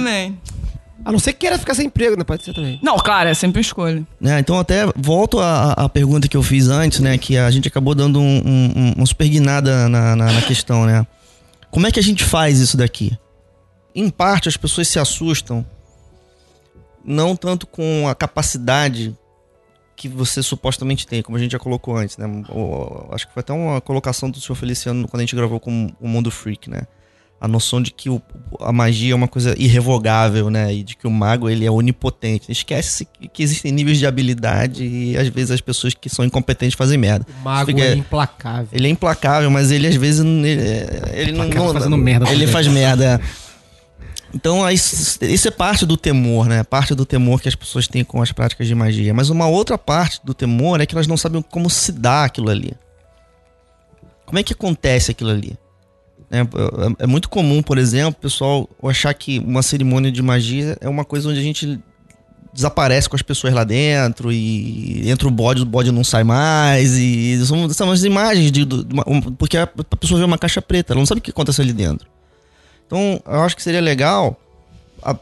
A não ser que queira ficar sem emprego, né? Pode ser também. Não, claro, é sempre uma escolha. né? Então até volto à, pergunta que eu fiz antes, né? Que a gente acabou dando um, um, um- uma super guinada na, na, na questão, né? Como é que a gente faz isso daqui? Em parte, as pessoas se assustam não tanto com a capacidade que você supostamente tem, como a gente já colocou antes, né? Acho que foi até uma colocação do senhor Feliciano quando a gente gravou com o Mundo Freak, né? A noção de que o- a magia é uma coisa irrevogável, né? E de que o mago ele é onipotente. Esquece que, existem níveis de habilidade e às vezes as pessoas que são incompetentes fazem merda. O mago Fica- é implacável. Ele é implacável, mas ele às vezes ele, ele não, não- fazendo merda Ele faz merda. Então aí, isso isso é parte do temor, né? Parte do temor que as pessoas têm com as práticas de magia. Mas uma outra parte do temor é que elas não sabem como se dá aquilo ali. Como é que acontece aquilo ali? É, é- é muito comum, por exemplo, o pessoal achar que uma cerimônia de magia é uma coisa onde a gente desaparece com as pessoas lá dentro e entra o bode, o bode não sai mais e são, são as imagens de, de uma- um- porque a, pessoa vê uma caixa preta, ela não sabe o que acontece ali dentro. Então, eu acho que seria legal a-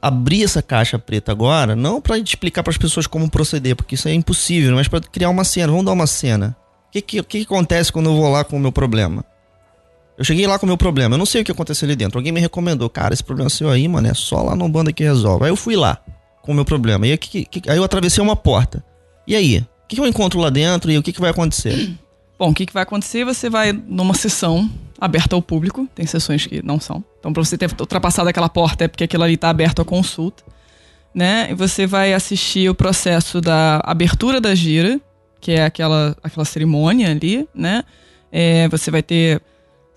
abrir essa caixa preta agora, não gente explicar para as pessoas como proceder, porque isso é impossível, mas para criar uma cena. Vamos dar uma cena. O que, que que acontece quando eu vou lá com o meu problema? Eu cheguei lá com o meu problema, eu não sei o que aconteceu ali dentro. Alguém me recomendou, cara, esse problema seu aí, mano, é só lá no banda que resolve. Aí eu fui lá com o meu problema. E aí, que- aí eu atravessei uma porta. E aí? O que, que eu encontro lá dentro e o que, que vai acontecer? Bom, o que, que vai acontecer? Você vai numa sessão aberta ao público, tem sessões que não são. Então, pra você ter ultrapassado aquela porta é porque aquilo ali tá aberto à consulta, né? E você vai assistir o processo da abertura da gira, que é aquela, aquela cerimônia ali, né? É, você vai ter.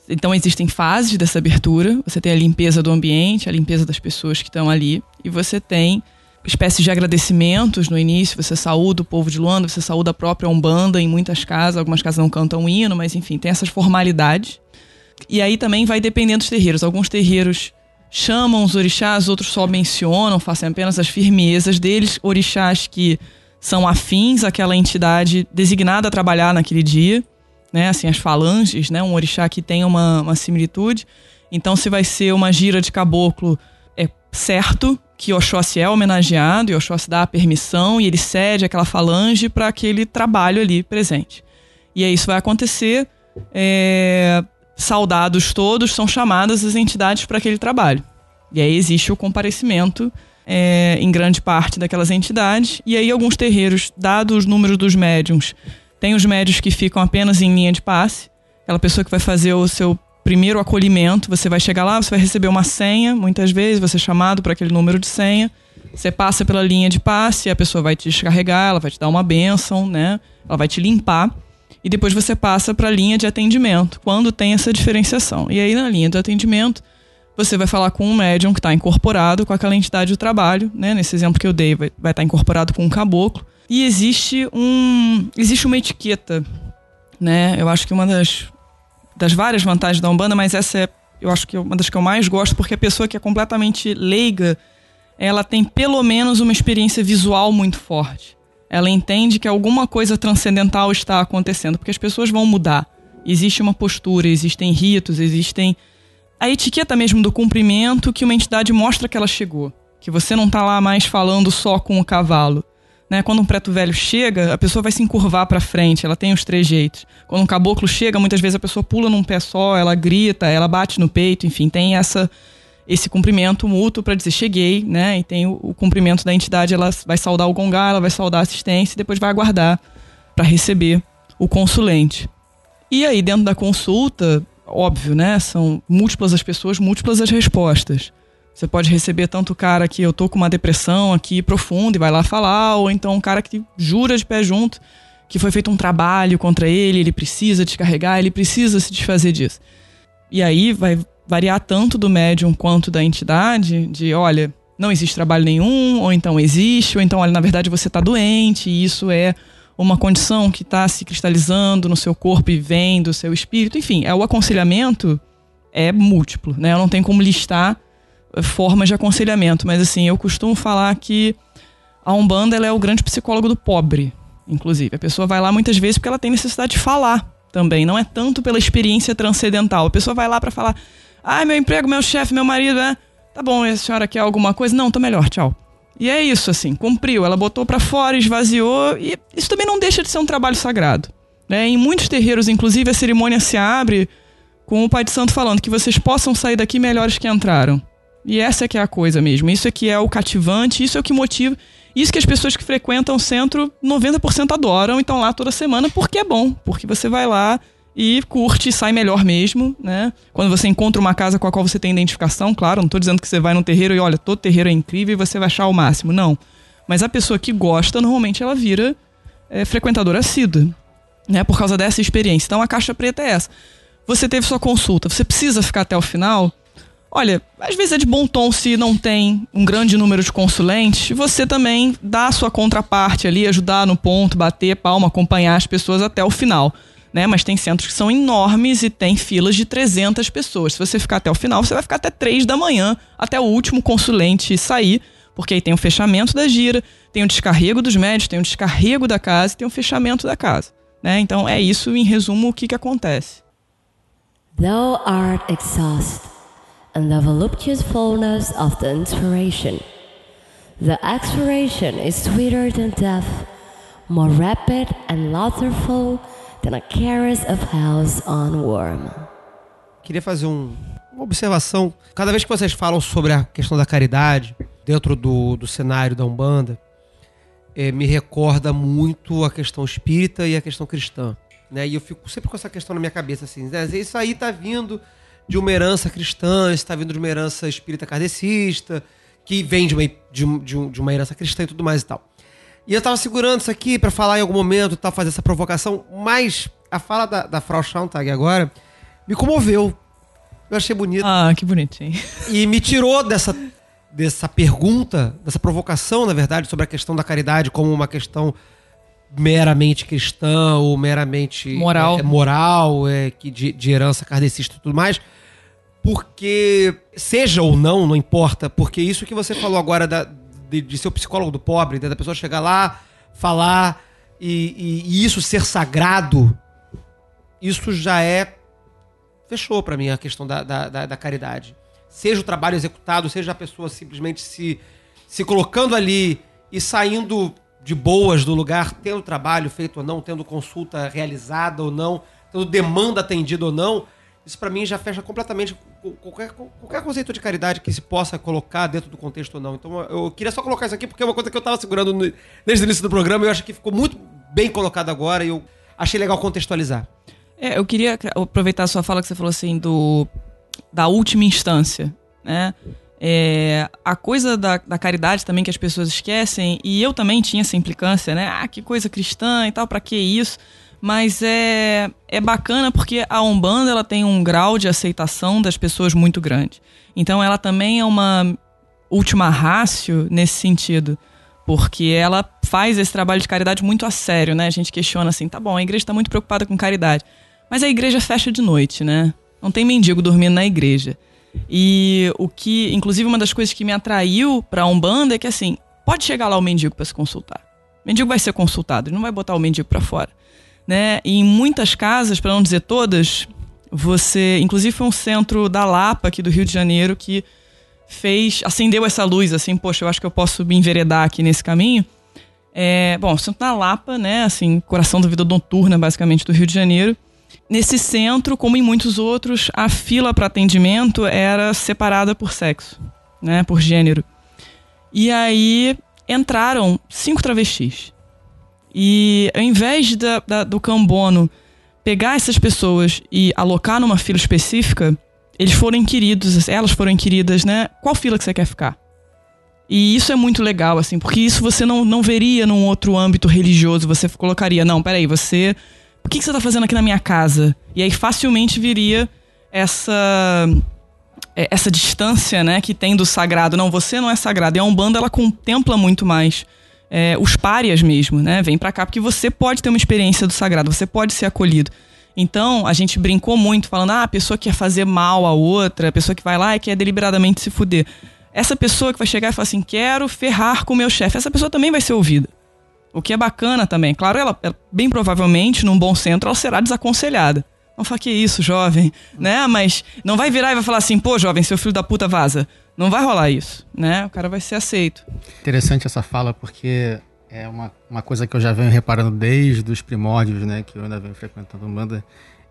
Então, existem fases dessa abertura. Você tem a limpeza do ambiente, a limpeza das pessoas que estão ali, e você tem espécies de agradecimentos no início, você saúda o povo de Luanda, você saúda a própria Umbanda em muitas casas, algumas casas não cantam hino, mas enfim, tem essas formalidades. E aí também vai dependendo dos terreiros. Alguns terreiros chamam os orixás, outros só mencionam, fazem apenas as firmezas deles, orixás que são afins àquela entidade designada a trabalhar naquele dia, né? Assim, as falanges, né? Um orixá que tem uma, uma similitude. Então, se vai ser uma gira de caboclo, é certo que Oxóssi é homenageado e Oxóssi dá a permissão e ele cede aquela falange para aquele trabalho ali presente. E aí isso vai acontecer. é, Saudados todos são chamadas as entidades para aquele trabalho. E aí existe o comparecimento é, em grande parte daquelas entidades. E aí alguns terreiros, dados os números dos médiums, tem os médios que ficam apenas em linha de passe. Aquela pessoa que vai fazer o seu primeiro acolhimento, você vai chegar lá, você vai receber uma senha, muitas vezes você é chamado para aquele número de senha. Você passa pela linha de passe, a pessoa vai te descarregar, ela vai te dar uma bênção, né? Ela vai te limpar e depois você passa para a linha de atendimento, quando tem essa diferenciação. E aí na linha de atendimento, você vai falar com um médium que está incorporado com aquela entidade do trabalho, né? Nesse exemplo que eu dei, vai, vai estar incorporado com um caboclo. E existe um existe uma etiqueta, né? Eu acho que uma das das várias vantagens da Umbanda, mas essa é eu acho que é uma das que eu mais gosto, porque a pessoa que é completamente leiga, ela tem pelo menos uma experiência visual muito forte. Ela entende que alguma coisa transcendental está acontecendo, porque as pessoas vão mudar. Existe uma postura, existem ritos, existem a etiqueta mesmo do cumprimento que uma entidade mostra que ela chegou. Que você não está lá mais falando só com o cavalo. Né? Quando um preto velho chega, a pessoa vai se encurvar para frente, ela tem os trejeitos. Quando um caboclo chega, muitas vezes a pessoa pula num pé só, ela grita, ela bate no peito, enfim, tem essa esse cumprimento mútuo para dizer cheguei, né? E tem o, o, cumprimento da entidade, ela vai saudar o gongá, ela vai saudar a assistência e depois vai aguardar para receber o consulente. E aí dentro da consulta, óbvio, né? São múltiplas as pessoas, múltiplas as respostas. Você pode receber tanto o cara que eu tô com uma depressão aqui profunda e vai lá falar, ou então um cara que jura de pé junto que foi feito um trabalho contra ele, ele precisa descarregar, ele precisa se desfazer disso. E aí vai variar tanto do médium quanto da entidade, de olha, não existe trabalho nenhum, ou então existe, ou então, olha, na verdade você está doente, e isso é uma condição que está se cristalizando no seu corpo e vem do seu espírito. Enfim, é o aconselhamento é múltiplo, né? Eu não tenho como listar formas de aconselhamento, mas assim, eu costumo falar que a Umbanda é o grande psicólogo do pobre, inclusive. A pessoa vai lá muitas vezes porque ela tem necessidade de falar também, não é tanto pela experiência transcendental. A pessoa vai lá para falar: "Ai, meu emprego, meu chefe, meu marido, né? Tá bom, a senhora quer alguma coisa? Não, tô melhor, tchau." E é isso assim, cumpriu, ela botou para fora, esvaziou e isso também não deixa de ser um trabalho sagrado. Né? Em muitos terreiros, inclusive, a cerimônia se abre com o Pai de Santo falando que vocês possam sair daqui melhores que entraram. E essa é que é a coisa mesmo. Isso é que é o cativante, isso é o que motiva. Isso que as pessoas que frequentam o centro, 90% adoram e estão lá toda semana porque é bom. Porque você vai lá e curte sai melhor mesmo, né? Quando você encontra uma casa com a qual você tem identificação, claro, não estou dizendo que você vai num terreiro e olha, todo terreiro é incrível e você vai achar o máximo. Não. Mas a pessoa que gosta, normalmente ela vira é, frequentadora assídua, né? Por causa dessa experiência. Então a caixa preta é essa. Você teve sua consulta, você precisa ficar até o final? Olha, às vezes é de bom tom se não tem um grande número de consulentes, você também dá a sua contraparte ali, ajudar no ponto, bater palma, acompanhar as pessoas até o final. Né? Mas tem centros que são enormes e tem filas de 300 pessoas. Se você ficar até o final, você vai ficar até 3 da manhã, até o último consulente sair, porque aí tem o fechamento da gira, tem o descarrego dos médicos, tem o descarrego da casa e tem o fechamento da casa. Né? Então é isso, em resumo, o que, que acontece. Thou art exhausted and the voluptuous fullness of the inspiration. The expiration is sweeter than death, more rapid and laughterful than a caress of house on worm. Queria fazer um, uma observação. Cada vez que vocês falam sobre a questão da caridade dentro do, do cenário da Umbanda, é, me recorda muito a questão espírita e a questão cristã. Né? E eu fico sempre com essa questão na minha cabeça, assim, né? isso aí tá vindo de uma herança cristã, está vindo de uma herança espírita kardecista, que vem de uma, de, de, de uma herança cristã e tudo mais e tal. E eu tava segurando isso aqui para falar em algum momento, tal, fazer essa provocação, mas a fala da, da Frau Schauntag agora me comoveu. Eu achei bonito. Ah, que bonitinho. E me tirou dessa, dessa pergunta, dessa provocação, na verdade, sobre a questão da caridade como uma questão meramente cristã ou meramente moral, é, moral é, que de, de herança kardecista e tudo mais porque, seja ou não, não importa, porque isso que você falou agora da, de, de ser o psicólogo do pobre, né, da pessoa chegar lá, falar e, e, e isso ser sagrado, isso já é. Fechou para mim a questão da, da, da, da, caridade. Seja o trabalho executado, seja a pessoa simplesmente se, se colocando ali e saindo de boas do lugar, tendo trabalho feito ou não, tendo consulta realizada ou não, tendo demanda atendida ou não Isso pra mim já fecha completamente co- qualquer, qualquer conceito de caridade que se possa colocar dentro do contexto ou não. Então eu queria só colocar isso aqui porque é uma coisa que eu tava segurando no- desde o início do programa e eu acho que ficou muito bem colocado agora e eu achei legal contextualizar. É, eu queria aproveitar a sua fala que você falou assim do da última instância, né? É, a coisa da, da caridade também que as pessoas esquecem e eu também tinha essa implicância, né? Ah, que coisa cristã e tal, pra que isso? Mas é, é bacana porque a Umbanda ela tem um grau de aceitação das pessoas muito grande. Então ela também é uma última rácio nesse sentido. Porque ela faz esse trabalho de caridade muito a sério, né? A gente questiona assim, tá bom, a igreja está muito preocupada com caridade. Mas a igreja fecha de noite, né? Não tem mendigo dormindo na igreja. E o que, inclusive, uma das coisas que me atraiu pra Umbanda é que assim, pode chegar lá o mendigo para se consultar. O mendigo vai ser consultado, ele não vai botar o mendigo para fora, né? E em muitas casas, para não dizer todas, você, inclusive foi um centro da Lapa aqui do Rio de Janeiro que fez, acendeu essa luz assim, poxa, eu acho que eu posso me enveredar aqui nesse caminho. É, bom, centro da Lapa, né, assim, coração da vida noturna, basicamente, do Rio de Janeiro. Nesse centro, como em muitos outros, a fila para atendimento era separada por sexo, né, por gênero. E aí entraram cinco travestis. E ao invés da, da- do cambono pegar essas pessoas e alocar numa fila específica, eles foram inquiridos, elas foram inquiridas, né? Qual fila que você quer ficar? E isso é muito legal, assim, porque isso você não, não veria num outro âmbito religioso. Você colocaria, não, peraí, você. Por que, que você tá fazendo aqui na minha casa? E aí facilmente viria essa. é, Essa distância, né, que tem do sagrado. Não, você não é sagrado. E a Umbanda, ela contempla muito mais é, os párias mesmo, né? Vem pra cá porque você pode ter uma experiência do sagrado, você pode ser acolhido. Então, a gente brincou muito falando, ah, a pessoa que quer fazer mal a outra, a pessoa que vai lá e quer deliberadamente se fuder. Essa pessoa que vai chegar e falar assim, quero ferrar com o meu chefe, essa pessoa também vai ser ouvida. O que é bacana também. Claro, ela, bem provavelmente, num bom centro, ela será desaconselhada. Não fala que isso, jovem, né? Mas não vai virar e vai falar assim, pô, jovem, seu filho da puta vaza. Não vai rolar isso, né? O cara vai ser aceito. Interessante essa fala, porque é uma, uma coisa que eu já venho reparando desde os primórdios, né? Que eu ainda venho frequentando Umbanda,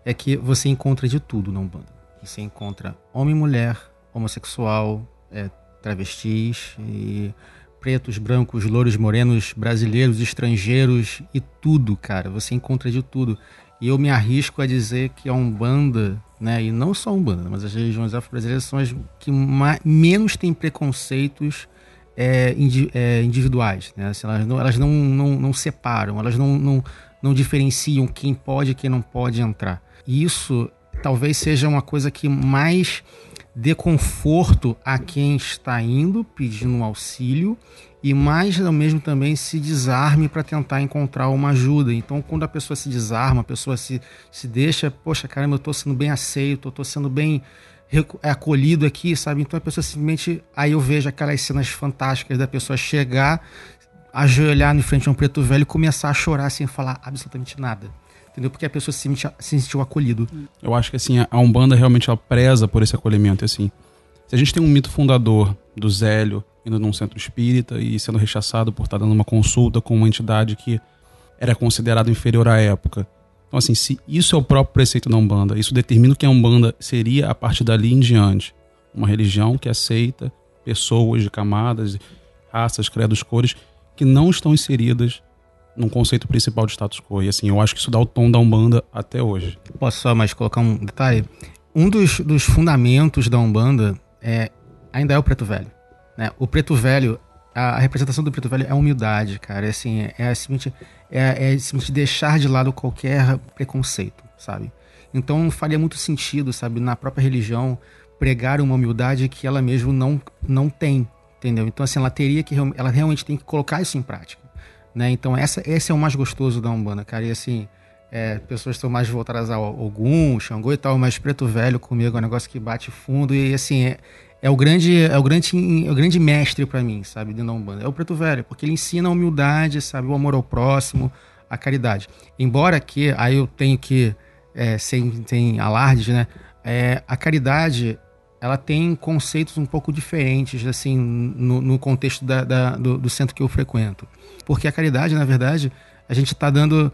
é que você encontra de tudo na Umbanda. Você encontra homem, mulher, homossexual, é, travestis, e pretos, brancos, louros, morenos, brasileiros, estrangeiros e tudo, cara. Você encontra de tudo. E eu me arrisco a dizer que a Umbanda, né, e não só a Umbanda, mas as religiões afro-brasileiras são as que ma- menos têm preconceitos é, indi- é, individuais. Né? Assim, elas não, elas não, não, não separam, elas não, não, não diferenciam quem pode e quem não pode entrar. E isso talvez seja uma coisa que mais dê conforto a quem está indo pedindo auxílio e mais ao mesmo também se desarme para tentar encontrar uma ajuda. Então, quando a pessoa se desarma, a pessoa se, se deixa, poxa, caramba, eu estou sendo bem aceito, eu estou sendo bem é, acolhido aqui, sabe? Então a pessoa simplesmente. Aí eu vejo aquelas cenas fantásticas da pessoa chegar, ajoelhar no frente de um preto velho e começar a chorar sem falar absolutamente nada. Entendeu? Porque a pessoa se sentiu, se sentiu acolhido. Eu acho que assim, a Umbanda realmente ela preza por esse acolhimento. Assim, se a gente tem um mito fundador do Zélio indo num centro espírita e sendo rechaçado por estar dando uma consulta com uma entidade que era considerada inferior à época. Então, assim, se isso é o próprio preceito da Umbanda, isso determina o que a Umbanda seria a partir dali em diante. Uma religião que aceita pessoas de camadas, raças, credos, cores, que não estão inseridas num conceito principal de status quo. E assim, eu acho que isso dá o tom da Umbanda até hoje. Posso só mais colocar um detalhe? Um dos, dos fundamentos da Umbanda é, ainda é o preto velho. Né? O preto velho, a, a representação do preto velho é humildade, cara. É, assim, é, é, simplesmente, é, é deixar de lado qualquer preconceito, sabe? Então faria muito sentido, sabe, na própria religião, pregar uma humildade que ela mesma não, não tem, entendeu? Então, assim, ela teria que, ela realmente tem que colocar isso em prática, né? Então, essa, esse é o mais gostoso da Umbanda, cara. E, assim, é, pessoas estão mais voltadas ao Ogum, Xangô e tal, mas Preto Velho comigo é um negócio que bate fundo e, assim, é, é o grande é o grande, é o grande mestre para mim, sabe, dentro da Umbanda. É o Preto Velho, porque ele ensina a humildade, sabe, o amor ao próximo, a caridade. Embora que, aí eu tenho que, é, sem, sem alardes, né, é, a caridade ela tem conceitos um pouco diferentes, assim, no, no contexto da, da- do, do centro que eu frequento. Porque a caridade, na verdade, a gente está dando,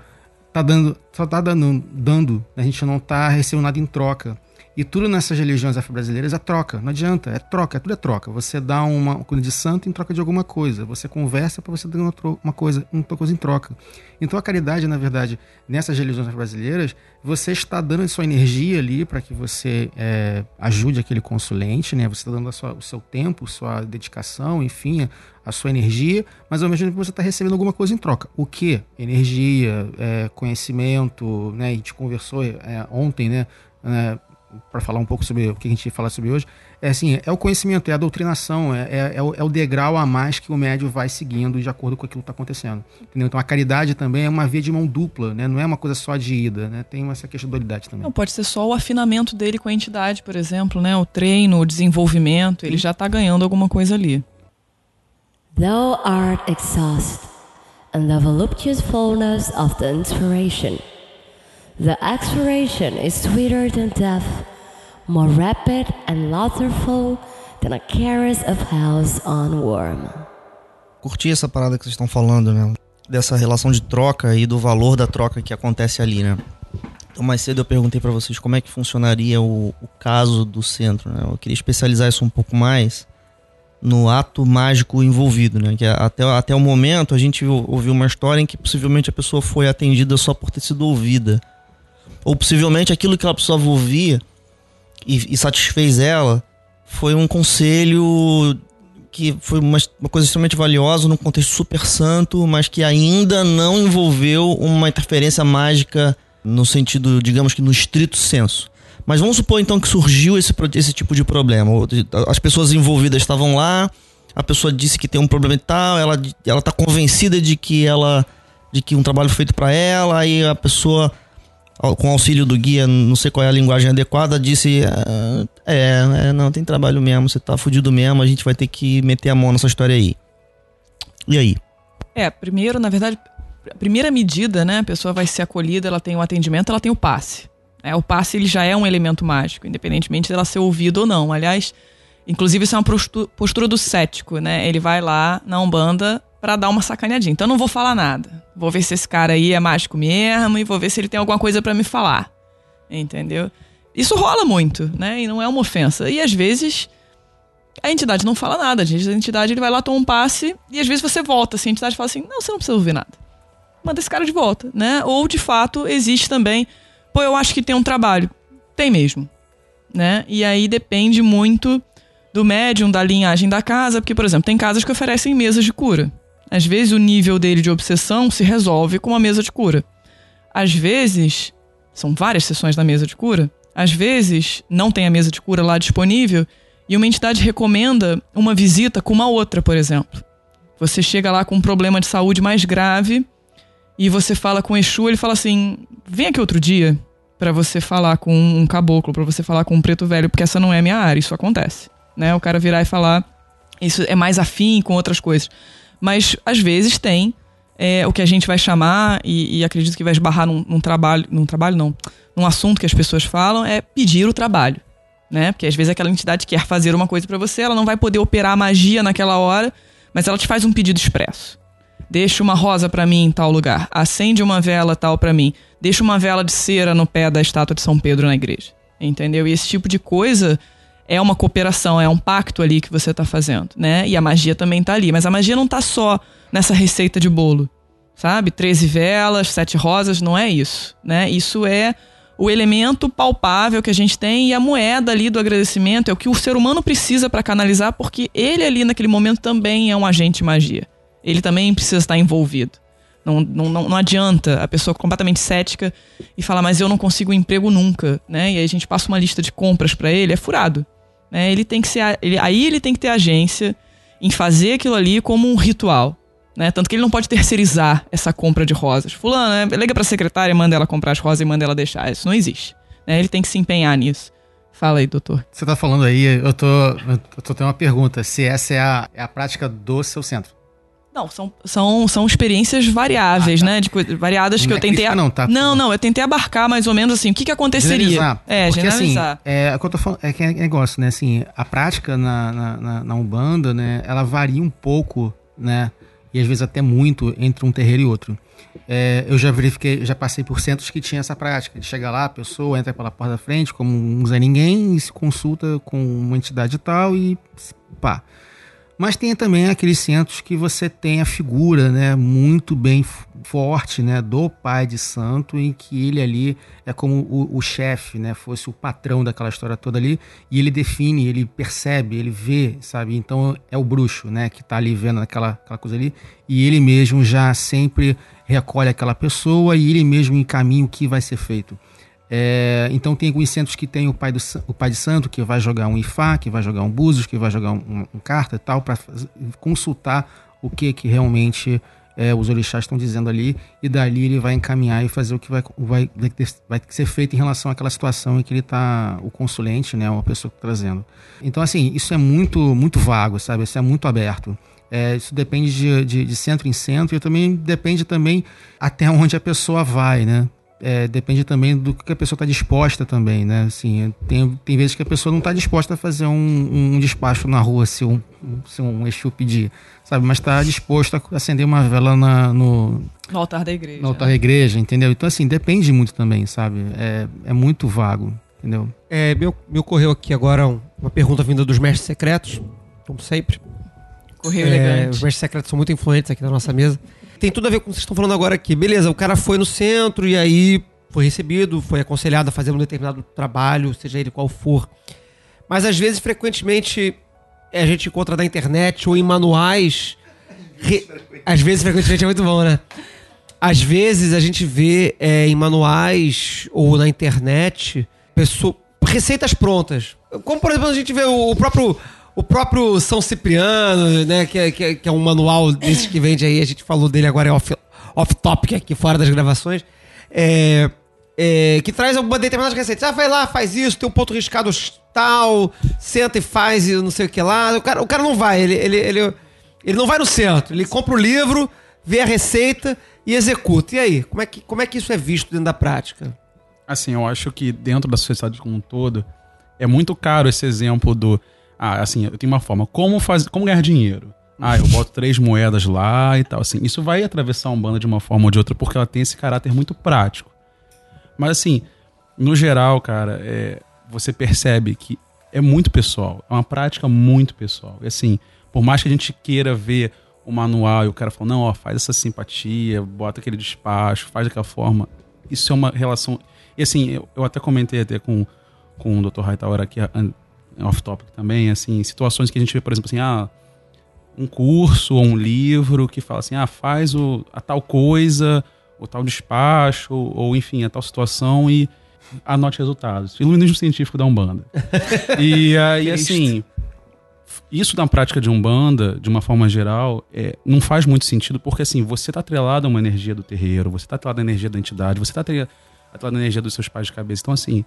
tá dando, só está dando, dando, a gente não está recebendo nada em troca. E tudo nessas religiões afro-brasileiras é troca, não adianta, é troca, tudo é troca. Você dá uma coisa de santo em troca de alguma coisa, você conversa para você dar uma, uma coisa, uma coisa em troca. Então a caridade, na verdade, nessas religiões afro-brasileiras, você está dando a sua energia ali para que você é, ajude aquele consulente, né? Você está dando a sua- o seu tempo, sua dedicação, enfim, a sua energia, mas ao mesmo tempo você está recebendo alguma coisa em troca. O que? Energia, é, conhecimento, né? A gente conversou é, ontem, né? Para falar um pouco sobre o que a gente ia falar sobre hoje, é assim, é o conhecimento, é a doutrinação, é, é, é o, é o degrau a mais que o médio vai seguindo de acordo com aquilo que está acontecendo. Entendeu? Então a caridade também é uma via de mão dupla, né? Não é uma coisa só de ida, né? Tem essa questão de dualidade também. Não, pode ser só o afinamento dele com a entidade, por exemplo, né? O treino, o desenvolvimento, ele já tá ganhando alguma coisa ali. Thou art exhaust, and the voluptuous fullness of the inspiration. The expiration is sweeter than death, more rapid and laughterful than a caress of hell's on worm. Curti essa parada que vocês estão falando, né? Dessa relação de troca e do valor da troca que acontece ali, né? Então, mais cedo eu perguntei pra vocês como é que funcionaria o, o caso do centro, né? Eu queria especializar isso um pouco mais no ato mágico envolvido, né? Que até, até o momento a gente ou- ouviu uma história em que possivelmente a pessoa foi atendida só por ter sido ouvida. Ou possivelmente aquilo que ela precisava ouvir e, e satisfez ela foi um conselho que foi uma, uma coisa extremamente valiosa num contexto super santo, mas que ainda não envolveu uma interferência mágica no sentido, digamos que no estrito senso. Mas vamos supor então que surgiu esse, esse tipo de problema. As pessoas envolvidas estavam lá, a pessoa disse que tem um problema e tal, ela ela tá convencida de que ela de que um trabalho feito para ela, aí a pessoa com auxílio do guia, não sei qual é a linguagem adequada, disse: "Ah, é, é, não, tem trabalho mesmo, você tá fudido mesmo, a gente vai ter que meter a mão nessa história aí. E aí? É, primeiro, na verdade, a primeira medida, né? A pessoa vai ser acolhida, ela tem o atendimento, ela tem o passe. É, o passe ele já é um elemento mágico, independentemente dela ser ouvida ou não. Aliás, inclusive isso é uma postu- postura do cético, né? Ele vai lá na Umbanda pra dar uma sacaneadinha. Então não vou falar nada. Vou ver se esse cara aí é mágico mesmo e vou ver se ele tem alguma coisa pra me falar. Entendeu? Isso rola muito, né? E não é uma ofensa. E às vezes a entidade não fala nada. Às vezes a entidade ele vai lá, toma um passe e às vezes você volta. Assim, a entidade fala assim: não, você não precisa ouvir nada. Manda esse cara de volta, né? Ou de fato existe também. Pô, eu acho que tem um trabalho. Tem mesmo. Né? E aí depende muito do médium, da linhagem da casa, porque, por exemplo, tem casas que oferecem mesas de cura. Às vezes o nível dele de obsessão se resolve com uma mesa de cura. Às vezes, são várias sessões da mesa de cura, às vezes não tem a mesa de cura lá disponível e uma entidade recomenda uma visita com uma outra, por exemplo. Você chega lá com um problema de saúde mais grave e você fala com o Exu, ele fala assim: vem aqui outro dia para você falar com um caboclo, para você falar com um preto velho, porque essa não é a minha área, isso acontece. Né? O cara virar e falar, isso é mais afim com outras coisas. Mas às vezes tem é, o que a gente vai chamar, e, e acredito que vai esbarrar num, num trabalho, num trabalho não, num assunto que as pessoas falam, é pedir o trabalho. Né? Porque às vezes aquela entidade quer fazer uma coisa para você, ela não vai poder operar a magia naquela hora, mas ela te faz um pedido expresso. Deixa uma rosa para mim em tal lugar. Acende uma vela tal para mim. Deixa uma vela de cera no pé da estátua de São Pedro na igreja. Entendeu? E esse tipo de coisa é uma cooperação, é um pacto ali que você tá fazendo, né? E a magia também tá ali, mas a magia não tá só nessa receita de bolo, sabe? 13 velas, sete rosas, não é isso, né? Isso é o elemento palpável que a gente tem e a moeda ali do agradecimento é o que o ser humano precisa para canalizar, porque ele ali naquele momento também é um agente magia. Ele também precisa estar envolvido. Não, não, não, não adianta a pessoa completamente cética e falar, mas eu não consigo um emprego nunca, né? E aí a gente passa uma lista de compras para ele, é furado. Né? Ele tem que ser, ele, aí ele tem que ter agência em fazer aquilo ali como um ritual. Né? Tanto que ele não pode terceirizar essa compra de rosas. Fulano, né? liga pra secretária, manda ela comprar as rosas e manda ela deixar. Isso não existe. Né? Ele tem que se empenhar nisso. Fala aí, doutor. Você tá falando aí, eu tô, eu tô tendo uma pergunta, se essa é a, é a prática do seu centro. Não, são, são, são experiências variáveis, né? De, coi- variadas que eu é tentei. crítica não, tá? não, não, eu tentei abarcar mais ou menos assim. O que, que aconteceria? Generalizar. É, Porque, generalizar. Assim, é, eu tô falando, é que é negócio, né? Assim, a prática na, na, na- na Umbanda, né? Ela varia um pouco, né? E às vezes até muito entre um terreiro e outro. É, eu já verifiquei, já passei por centros que tinha essa prática. De chegar lá, a pessoa entra pela porta da frente, como um Zé Ninguém, e se consulta com uma entidade tal e pá. Mas tem também aqueles centros que você tem a figura né, muito bem forte né, do pai de santo, em que ele ali é como o, o chefe, né, fosse o patrão daquela história toda ali, e ele define, ele percebe, ele vê, sabe? Então é o bruxo né, que está ali vendo aquela, aquela coisa ali, e ele mesmo já sempre recolhe aquela pessoa e ele mesmo encaminha o que vai ser feito. É, então tem alguns centros que tem o pai, do, o pai de santo que vai jogar um Ifá, que vai jogar um Búzios, que vai jogar um, um- carta e tal, para consultar o que que realmente é, os orixás estão dizendo ali, e dali ele vai encaminhar e fazer o que vai, vai, vai, ser feito em relação àquela situação em que ele está, o consulente, né, uma pessoa tá trazendo. Então, assim, isso é muito, muito vago, sabe? Isso é muito aberto. É, isso depende de, de, de centro em centro e também depende também até onde a pessoa vai, né? É, depende também do que a pessoa está disposta também, né? Assim, tem, tem vezes que a pessoa não está disposta a fazer um, um despacho na rua se um, se um Exu pedir, sabe? Mas está disposto a acender uma vela na, no, No altar da igreja. no altar da igreja, entendeu? Então, assim, depende muito também, sabe? É, é muito vago, entendeu? É, me, me ocorreu aqui agora um- uma pergunta vinda dos mestres secretos, como sempre. Correio É, elegante. Os mestres secretos são muito influentes aqui na nossa mesa. Tem tudo a ver com o que vocês estão falando agora aqui. Beleza, o cara foi no centro e aí foi recebido, foi aconselhado a fazer um determinado trabalho, seja ele qual for. Mas às vezes, frequentemente, a gente encontra na internet ou em manuais. re- Às vezes, frequentemente é muito bom, né? Às vezes a gente vê é, em manuais ou na internet pessoa, receitas prontas. Como, por exemplo, a gente vê o próprio. O próprio São Cipriano, né? Que é, que, é, que é um manual desses que vende aí, a gente falou dele agora é off, off aqui fora das gravações. É, é, que traz alguma determinada receita. Ah, vai lá, faz isso, tem um ponto riscado tal, senta e faz e não sei o que lá. O cara, o cara não vai, ele, ele, ele, ele não vai no centro, ele compra o livro, vê a receita e executa. E aí, como é que, como é que isso é visto dentro da prática? Assim, eu acho que dentro da sociedade como um todo, é muito caro esse exemplo do. Ah, assim, eu tenho uma forma. Como, faz, como ganhar dinheiro? Ah, eu boto três moedas lá e tal. Assim, isso vai atravessar um banda de uma forma ou de outra, porque ela tem esse caráter muito prático. Mas assim, no geral, cara, é, você percebe que é muito pessoal. É uma prática muito pessoal. E assim, por mais que a gente queira ver o manual e o cara fala, não, ó, faz essa simpatia, bota aquele despacho, faz daquela forma. Isso é uma relação. E assim, eu, eu até comentei até com, com o Dr. Hightower aqui, off-topic também, assim, situações que a gente vê, por exemplo, assim, ah, um curso ou um livro que fala assim, ah, faz o, a tal coisa, o tal despacho, ou enfim, a tal situação e anote resultados. Iluminismo científico da Umbanda. e aí, assim, isso na prática de Umbanda, de uma forma geral, é, não faz muito sentido, porque assim, você está atrelado a uma energia do terreiro, você está atrelado à energia da entidade, você está atrelado à energia dos seus pais de cabeça. Então, assim,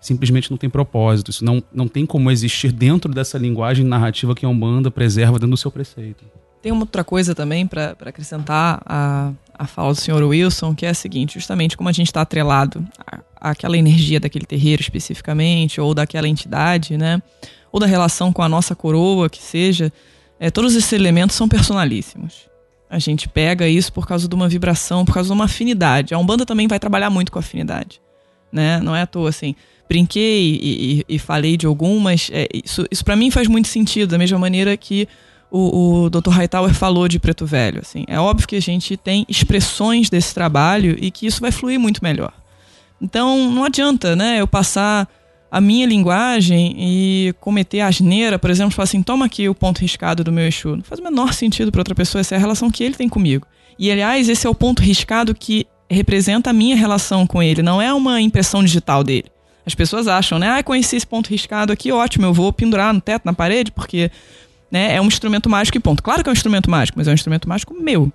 simplesmente não tem propósito. Isso não, não tem como existir dentro dessa linguagem narrativa que a Umbanda preserva dentro do seu preceito. Tem uma outra coisa também para acrescentar a, a fala do senhor Wilson, que é a seguinte: justamente como a gente está atrelado à- àquela energia daquele terreiro especificamente, ou daquela entidade, né? Ou da relação com a nossa coroa, que seja, é, todos esses elementos são personalíssimos. A gente pega isso por causa de uma vibração, por causa de uma afinidade. A Umbanda também vai trabalhar muito com afinidade. Né? Não é à toa assim. Brinquei e, e- e falei de algumas. é, isso isso para mim faz muito sentido, da mesma maneira que o, o Dr. Hightower falou de Preto Velho. Assim. É óbvio que a gente tem expressões desse trabalho e que isso vai fluir muito melhor. Então não adianta né, eu passar a minha linguagem e cometer asneira, por exemplo, falar assim, toma aqui o ponto riscado do meu Exu. Não faz o menor sentido para outra pessoa, essa é a relação que ele tem comigo. E aliás, esse é o ponto riscado que representa a minha relação com ele, não é uma impressão digital dele. As pessoas acham, né? Ah, conheci esse ponto riscado aqui, ótimo, eu vou pendurar no teto, na parede, porque né, é um instrumento mágico e ponto. Claro que é um instrumento mágico, mas é um instrumento mágico meu.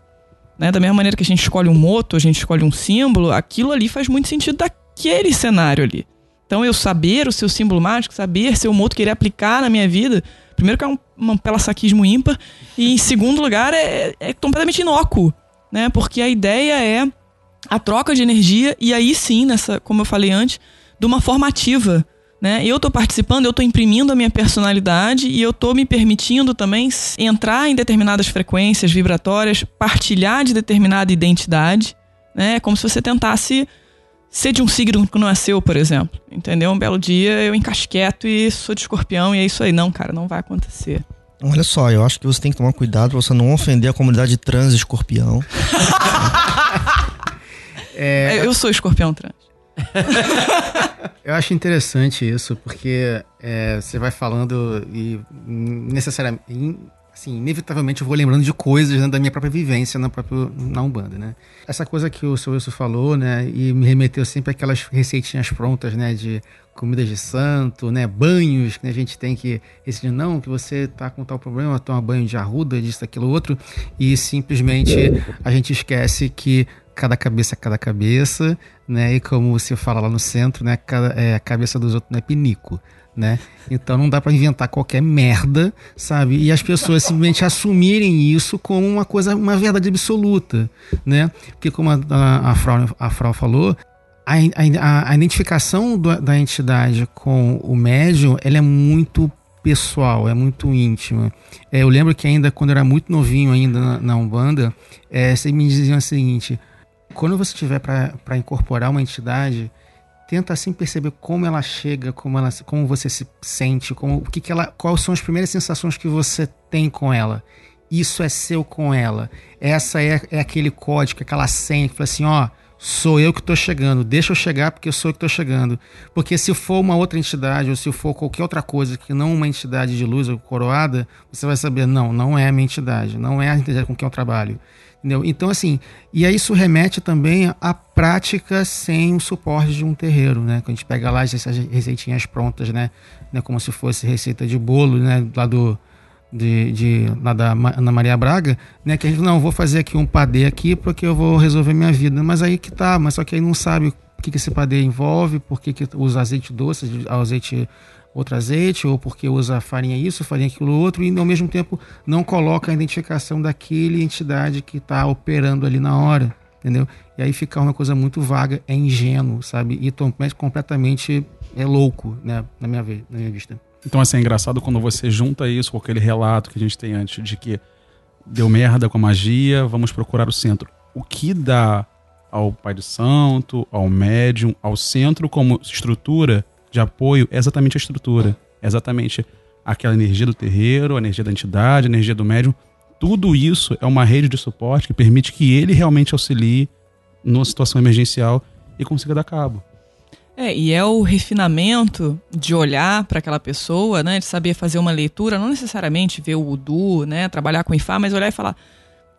Né? Da mesma maneira que a gente escolhe um moto, a gente escolhe um símbolo, aquilo ali faz muito sentido daquele cenário ali. Então eu saber o seu símbolo mágico, saber se o moto querer aplicar na minha vida, primeiro que é um, um pelassaquismo ímpar, e em segundo lugar é, é completamente inócuo, né? Porque a ideia é a troca de energia e aí sim, nessa, como eu falei antes, de uma forma ativa, Né? Eu tô participando, eu tô imprimindo a minha personalidade e eu tô me permitindo também entrar em determinadas frequências vibratórias, partilhar de determinada identidade, né? É como se você tentasse ser de um signo que não é seu, por exemplo. Entendeu? Um belo dia eu encasqueto e sou de escorpião e é isso aí. Não, cara, não vai acontecer. Olha só, eu acho que você tem que tomar cuidado pra você não ofender a comunidade trans escorpião. É, Eu sou escorpião trans. Eu acho interessante isso, porque é, você vai falando e necessariamente, assim, inevitavelmente eu vou lembrando de coisas né, da minha própria vivência na própria na Umbanda, né? Essa coisa que o seu Wilson falou, né, e me remeteu sempre àquelas receitinhas prontas, né, de comidas de santo, né, banhos que a gente tem que decidir, não, que você tá com tal problema, toma banho de arruda, disso, daquilo, outro, e simplesmente a gente esquece que cada cabeça é cada cabeça, né? E como você fala lá no centro, né? É, a cabeça dos outros não é pinico, né? Então não dá pra inventar qualquer merda, sabe? E as pessoas simplesmente assumirem isso como uma coisa, uma verdade absoluta, né? Porque como a, a, a, Frau, a Frau falou, a, a, a identificação do- da entidade com o médium, ela é muito pessoal, é muito íntima. É, eu lembro que ainda quando eu era muito novinho ainda na, na Umbanda, é, me diziam o seguinte, quando você tiver para incorporar uma entidade, tenta assim perceber como ela chega, como ela, como você se sente, como o que, que ela, quais são as primeiras sensações que você tem com ela. Isso é seu com ela. Essa é, é aquele código, aquela senha que fala assim, ó, sou eu que estou chegando, deixa eu chegar porque eu sou eu que estou chegando. Porque se for uma outra entidade ou se for qualquer outra coisa que não uma entidade de luz ou coroada, você vai saber, não, não é a minha entidade, não é a entidade com quem eu trabalho. Entendeu? Então, assim, e aí isso remete também à prática sem o suporte de um terreiro, né? Quando a gente pega lá essas receitinhas prontas, né? né? Como se fosse receita de bolo, né? Lá do, de, de, lá da Ana Maria Braga, né? Que a gente, não, vou fazer aqui um padê aqui porque eu vou resolver minha vida. Mas aí que tá, mas só que aí não sabe o que, que esse padê envolve, por que, que usa azeite doce, azeite outro azeite, ou porque usa farinha isso, farinha aquilo outro, e ao mesmo tempo não coloca a identificação daquele entidade que está operando ali na hora, entendeu? E aí fica uma coisa muito vaga, é ingênuo, sabe? E completamente é louco, né? Na minha, na minha vista. Então, assim, é engraçado quando você junta isso com aquele relato que a gente tem antes de que deu merda com a magia, vamos procurar o centro. O que dá ao Pai do Santo, ao médium, ao centro como estrutura de apoio é exatamente a estrutura. É exatamente aquela energia do terreiro, a energia da entidade, a energia do médium. Tudo isso é uma rede de suporte que permite que ele realmente auxilie numa situação emergencial e consiga dar cabo. É, e é o refinamento de olhar para aquela pessoa, né, de saber fazer uma leitura, não necessariamente ver o Udu, né, trabalhar com Ifá, mas olhar e falar: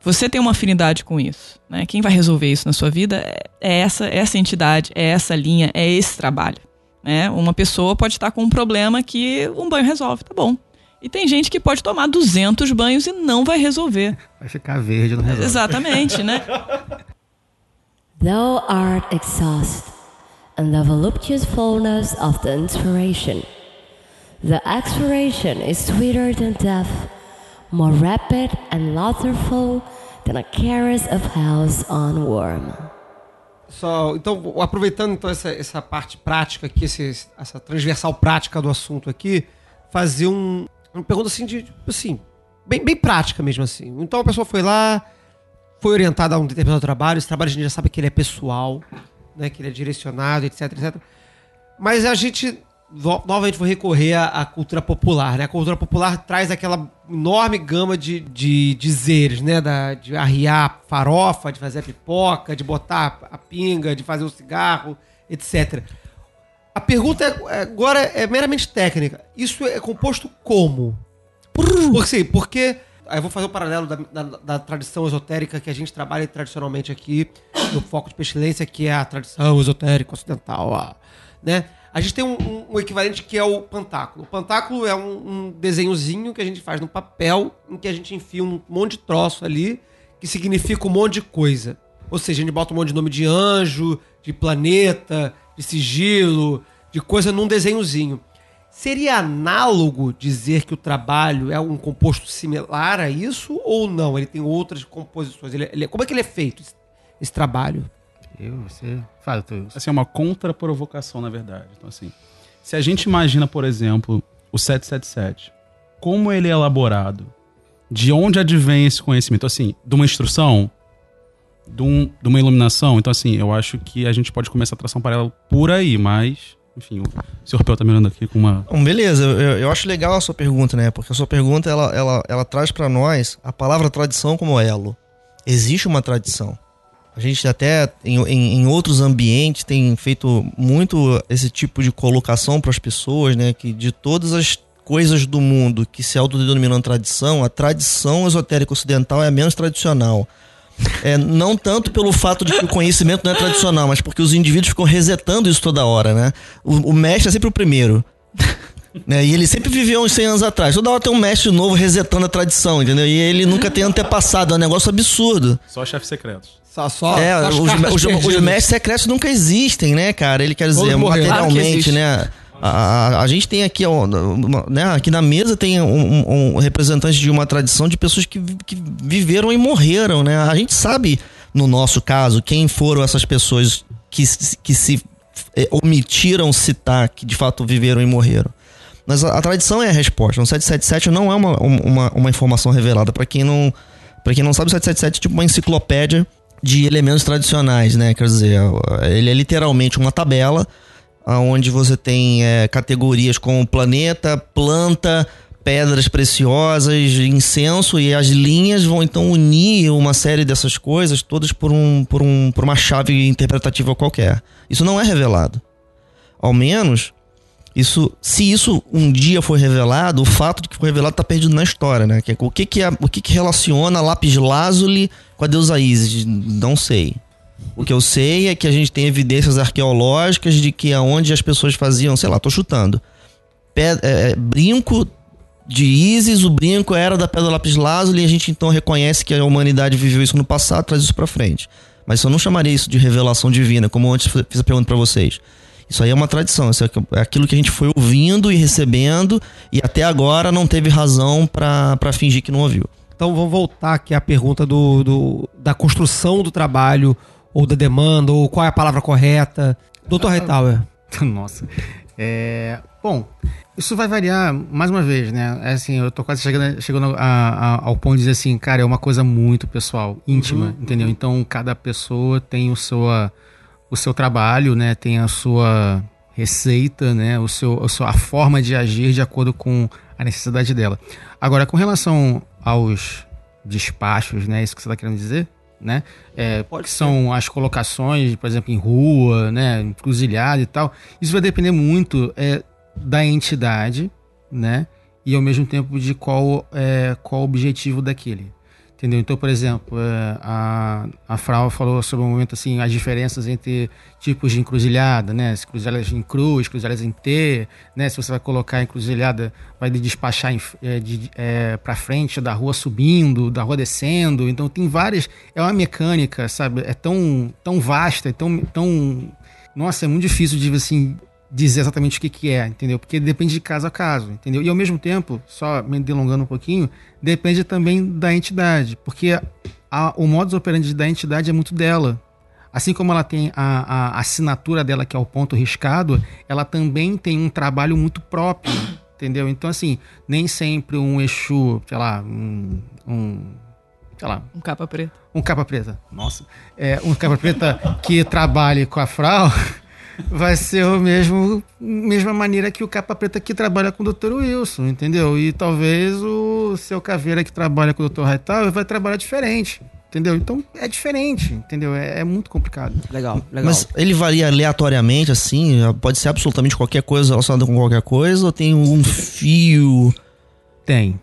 você tem uma afinidade com isso, né? Quem vai resolver isso na sua vida é- é essa, essa entidade, é essa linha, é esse trabalho, né? Uma pessoa pode estar com um problema que um banho resolve, tá bom? E tem gente que pode tomar 200 banhos e não vai resolver. Vai ficar verde, não resolve. Exatamente, né? Thou art exhaust and the voluptuous fullness of the inspiration. The expiration is sweeter than death, more rapid and laughterful than a caress of hell's on worm. Só, então, aproveitando então essa, essa parte prática aqui, esse- essa transversal prática do assunto aqui, fazer um, uma pergunta assim de, tipo assim, bem, bem prática mesmo assim. Então a pessoa foi lá, foi orientada a um determinado trabalho, esse trabalho a gente já sabe que ele é pessoal, né, que ele é direcionado, etc, etc. Mas a gente no- novamente vai recorrer à, à cultura popular, né? A cultura popular traz aquela enorme gama de, de dizeres, né? Da, de arriar farofa, de fazer a pipoca, de botar a pinga, de fazer o cigarro, etc. A pergunta é- agora é meramente técnica. Isso é composto como? Por, sim, porque. Aí eu vou fazer o paralelo da, da- da tradição esotérica que a gente trabalha tradicionalmente aqui, no foco de pestilência, que é a tradição esotérica ocidental, né? A gente tem um, um- um equivalente que é o pantáculo. O pantáculo é um, um desenhozinho que a gente faz no papel, em que a gente enfia um monte de troço ali, que significa um monte de coisa. Ou seja, a gente bota um monte de nome de anjo, de planeta, de sigilo, de coisa num desenhozinho. Seria análogo dizer que o trabalho é um composto similar a isso ou não? Ele tem outras composições. Ele- ele- como é que ele é feito, esse, esse trabalho? Eu, você. Fala, tu. Assim, é uma contra-provocação, na verdade. Então, assim, Se a gente imagina, por exemplo, o 777, como ele é elaborado, de onde advém esse conhecimento? Assim, de uma instrução, de, um- de uma iluminação. Então, assim, eu acho que a gente pode começar a tração paralela por aí, mas, enfim, o senhor Pel tá mirando aqui com uma. Bom, beleza, eu, eu acho legal a sua pergunta, né? Porque a sua pergunta ela, ela, ela traz pra nós a palavra tradição como elo. Existe uma tradição. A gente até em, em, em outros ambientes tem feito muito esse tipo de colocação para as pessoas, né? Que de todas as coisas do mundo que se autodenominam tradição, a tradição esotérica ocidental é a menos tradicional. É, não tanto pelo fato de que o conhecimento não é tradicional, mas porque os indivíduos ficam resetando isso toda hora, né? O, o mestre é sempre o primeiro. né? E ele sempre viveu uns 100 anos atrás. Toda hora tem um mestre novo resetando a tradição, entendeu? E ele nunca tem antepassado. É um negócio absurdo. Só chefes secretos. Só, só, é, só os, os- os mestres secretos nunca existem, né, cara? Ele quer dizer. Claro materialmente, existe. né? A, a- gente tem aqui, ó, né, aqui na mesa tem um, um- representante de uma tradição de pessoas que, que viveram e morreram, né? A gente sabe, no nosso caso, quem foram essas pessoas que, que se eh, omitiram citar que de fato viveram e morreram. Mas a, a tradição é a resposta. O 777 não é uma, uma, uma informação revelada. Para quem não para quem não sabe, o 777 é tipo uma enciclopédia de elementos tradicionais, né? Quer dizer, ele é literalmente uma tabela onde você tem é, categorias como planeta, planta, pedras preciosas, incenso e as linhas vão então unir uma série dessas coisas todas por, um, por, um, por uma chave interpretativa qualquer. Isso não é revelado. Ao menos isso, se isso um dia for revelado, o fato de que foi revelado está perdido na história, né? É- o que que, é, o que que relaciona lápis lazuli com a deusa Isis? Não sei. O que eu sei é que a gente tem evidências arqueológicas de que aonde as pessoas faziam, sei lá, tô chutando, pé- é, é, brinco de Isis, o brinco era da pedra lápis lazuli e a gente então reconhece que a humanidade viveu isso no passado, traz isso pra frente. Mas eu não chamaria isso de revelação divina, como antes fiz a pergunta pra vocês. Isso aí é uma tradição, isso é aquilo que a gente foi ouvindo e recebendo e até agora não teve razão pra fingir que não ouviu. Então vamos voltar aqui à pergunta do, do- da construção do trabalho, ou da demanda, ou qual é a palavra correta. Doutor Hightower. Nossa. É, bom, isso vai variar mais uma vez, né? É assim, eu tô quase chegando, chegando a- a- ao ponto de dizer assim, cara, é uma coisa muito pessoal, íntima, Uhum, entendeu? Então cada pessoa tem o seu, o seu trabalho, né? Tem a sua receita, né? O seu, a sua forma de agir de acordo com a necessidade dela. Agora, com relação aos despachos, né? Isso que você está querendo dizer, né? É, que são as colocações, por exemplo, em rua, né? Encruzilhada e tal. Isso vai depender muito é, da entidade, né? E ao mesmo tempo de qual é qual o objetivo daquele. Entendeu? Então, por exemplo, é, a, a Frau falou sobre um momento assim, as diferenças entre tipos de encruzilhada, né? Se Encruzilhadas em cruz, encruzilhadas em T, né? Se você vai colocar encruzilhada, vai de despachar é, de, é, para frente, da rua subindo, da rua descendo. Então, tem várias. É uma mecânica, sabe? É tão, tão vasta, é tão, tão. Nossa, é muito difícil de assim dizer exatamente o que, que é, entendeu? Porque depende de caso a caso, entendeu? E ao mesmo tempo, só me delongando um pouquinho, depende também da entidade, porque a- o modus operandi da entidade é muito dela. Assim como ela tem a, a assinatura dela, que é o ponto riscado, ela também tem um trabalho muito próprio, entendeu? Então, assim, nem sempre um Exu, sei lá, um, um sei lá, Um capa preta. um capa preta. Nossa. É, um capa preta que trabalhe com a Frau vai ser o mesmo mesma maneira que o capa preta que trabalha com o Dr. Wilson, entendeu? E talvez o seu caveira que trabalha com o Dr. Hightower vai trabalhar diferente, entendeu? Então é diferente, entendeu? É, é muito complicado. Legal, Mas ele varia aleatoriamente, assim? Pode ser absolutamente qualquer coisa relacionada com qualquer coisa? Ou tem um fio? Tem.